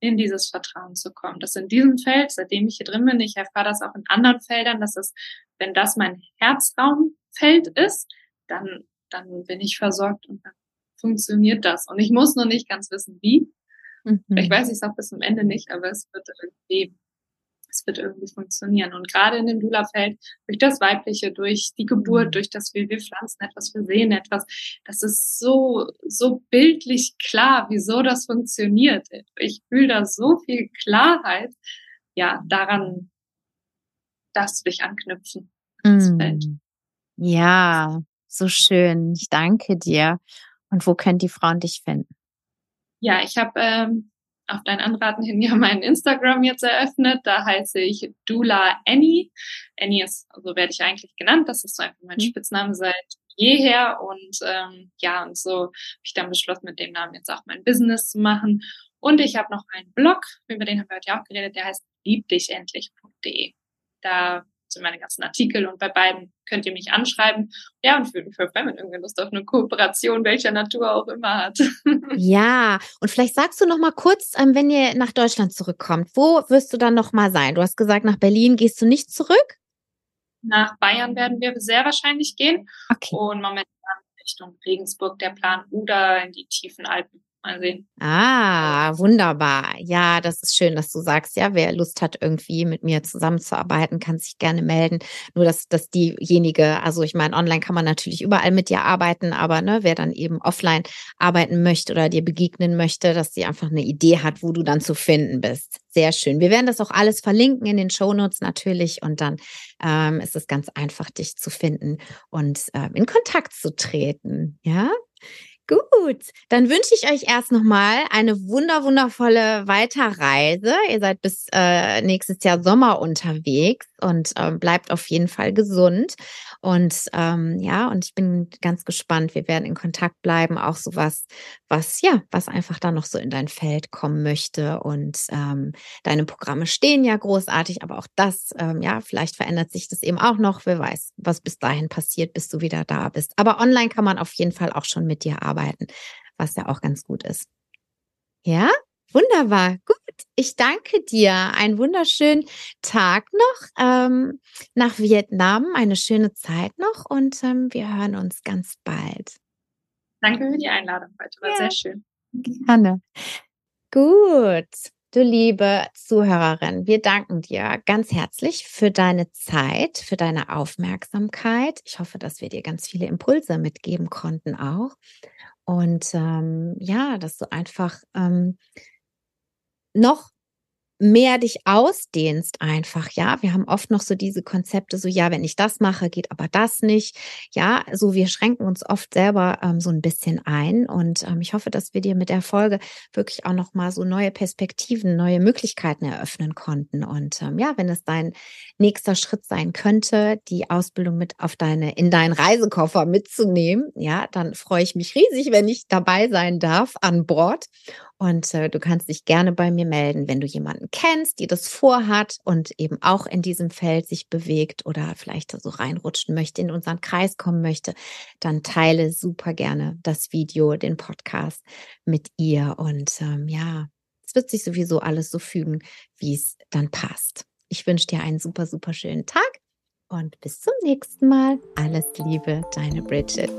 in dieses Vertrauen zu kommen. Das in diesem Feld, seitdem ich hier drin bin, ich erfahre das auch in anderen Feldern, dass es, wenn das mein Herzraumfeld ist, dann, dann bin ich versorgt und dann funktioniert das. Und ich muss nur nicht ganz wissen, wie, Mhm. Ich weiß ich es auch bis zum Ende nicht, aber es wird irgendwie, es wird irgendwie funktionieren. Und gerade in dem Dula-Feld, durch das Weibliche, durch die Geburt, mhm. durch das wir, wir pflanzen etwas, wir sehen etwas, das ist so, so bildlich klar, wieso das funktioniert. Ich fühle da so viel Klarheit. Ja, daran das will ich anknüpfen. Mhm. Ja, so schön. Ich danke dir. Und wo können die Frauen dich finden? Ja, ich habe ähm, auf dein Anraten hin ja meinen Instagram jetzt eröffnet. Da heiße ich Dula Annie. Annie ist, so werde ich eigentlich genannt. Das ist so einfach mein mhm. Spitzname seit jeher. Und ähm, ja, und so habe ich dann beschlossen, mit dem Namen jetzt auch mein Business zu machen. Und ich habe noch einen Blog, über den haben wir heute ja auch geredet, der heißt liebdichendlich.de. Da sind meine ganzen Artikel und bei beiden könnt ihr mich anschreiben. Ja, und für, für wenn man irgendwie Lust auf eine Kooperation welcher Natur auch immer hat. Ja, und vielleicht sagst du noch mal kurz, ähm, wenn ihr nach Deutschland zurückkommt, wo wirst du dann noch mal sein? Du hast gesagt, nach Berlin gehst du nicht zurück? Nach Bayern werden wir sehr wahrscheinlich gehen. Okay. Und momentan Richtung Regensburg der Plan oder in die tiefen Alpen. Mal sehen. Ah, wunderbar. Ja, das ist schön, dass du sagst, ja, wer Lust hat, irgendwie mit mir zusammenzuarbeiten, kann sich gerne melden. Nur, dass, dass diejenige, also ich meine, online kann man natürlich überall mit dir arbeiten, aber ne, wer dann eben offline arbeiten möchte oder dir begegnen möchte, dass sie einfach eine Idee hat, wo du dann zu finden bist. Sehr schön. Wir werden das auch alles verlinken in den Shownotes natürlich und dann ähm, ist es ganz einfach, dich zu finden und ähm, in Kontakt zu treten. Ja, Gut, dann wünsche ich euch erst nochmal eine wunder wundervolle Weiterreise. Ihr seid bis äh, nächstes Jahr Sommer unterwegs und ähm, bleibt auf jeden Fall gesund. Und ähm, ja, und ich bin ganz gespannt. Wir werden in Kontakt bleiben, auch so was, was ja, was einfach da noch so in dein Feld kommen möchte. Und ähm, deine Programme stehen ja großartig, aber auch das, ähm, ja, vielleicht verändert sich das eben auch noch. Wer weiß, was bis dahin passiert, bis du wieder da bist. Aber online kann man auf jeden Fall auch schon mit dir arbeiten, was ja auch ganz gut ist. Ja, Wunderbar, gut. Ich danke dir. Einen wunderschönen Tag noch ähm, nach Vietnam, eine schöne Zeit noch und ähm, wir hören uns ganz bald. Danke für die Einladung heute, war ja. sehr schön. Gerne. Gut, du liebe Zuhörerin, wir danken dir ganz herzlich für deine Zeit, für deine Aufmerksamkeit. Ich hoffe, dass wir dir ganz viele Impulse mitgeben konnten auch. Und ähm, ja, dass du einfach ähm, noch mehr dich ausdehnst einfach, ja. Wir haben oft noch so diese Konzepte, so ja, wenn ich das mache, geht aber das nicht. Ja, so wir schränken uns oft selber ähm, so ein bisschen ein und ähm, ich hoffe, dass wir dir mit der Folge wirklich auch noch mal so neue Perspektiven, neue Möglichkeiten eröffnen konnten und ähm, ja, wenn es dein nächster Schritt sein könnte, die Ausbildung mit auf deine in deinen Reisekoffer mitzunehmen, ja, dann freue ich mich riesig, wenn ich dabei sein darf an Bord und äh, du kannst dich gerne bei mir melden, wenn du jemanden kennst, die das vorhat und eben auch in diesem Feld sich bewegt oder vielleicht so reinrutschen möchte, in unseren Kreis kommen möchte, dann teile super gerne das Video, den Podcast mit ihr. Und ähm, ja, es wird sich sowieso alles so fügen, wie es dann passt. Ich wünsche dir einen super, super schönen Tag und bis zum nächsten Mal. Alles Liebe, deine Bridget.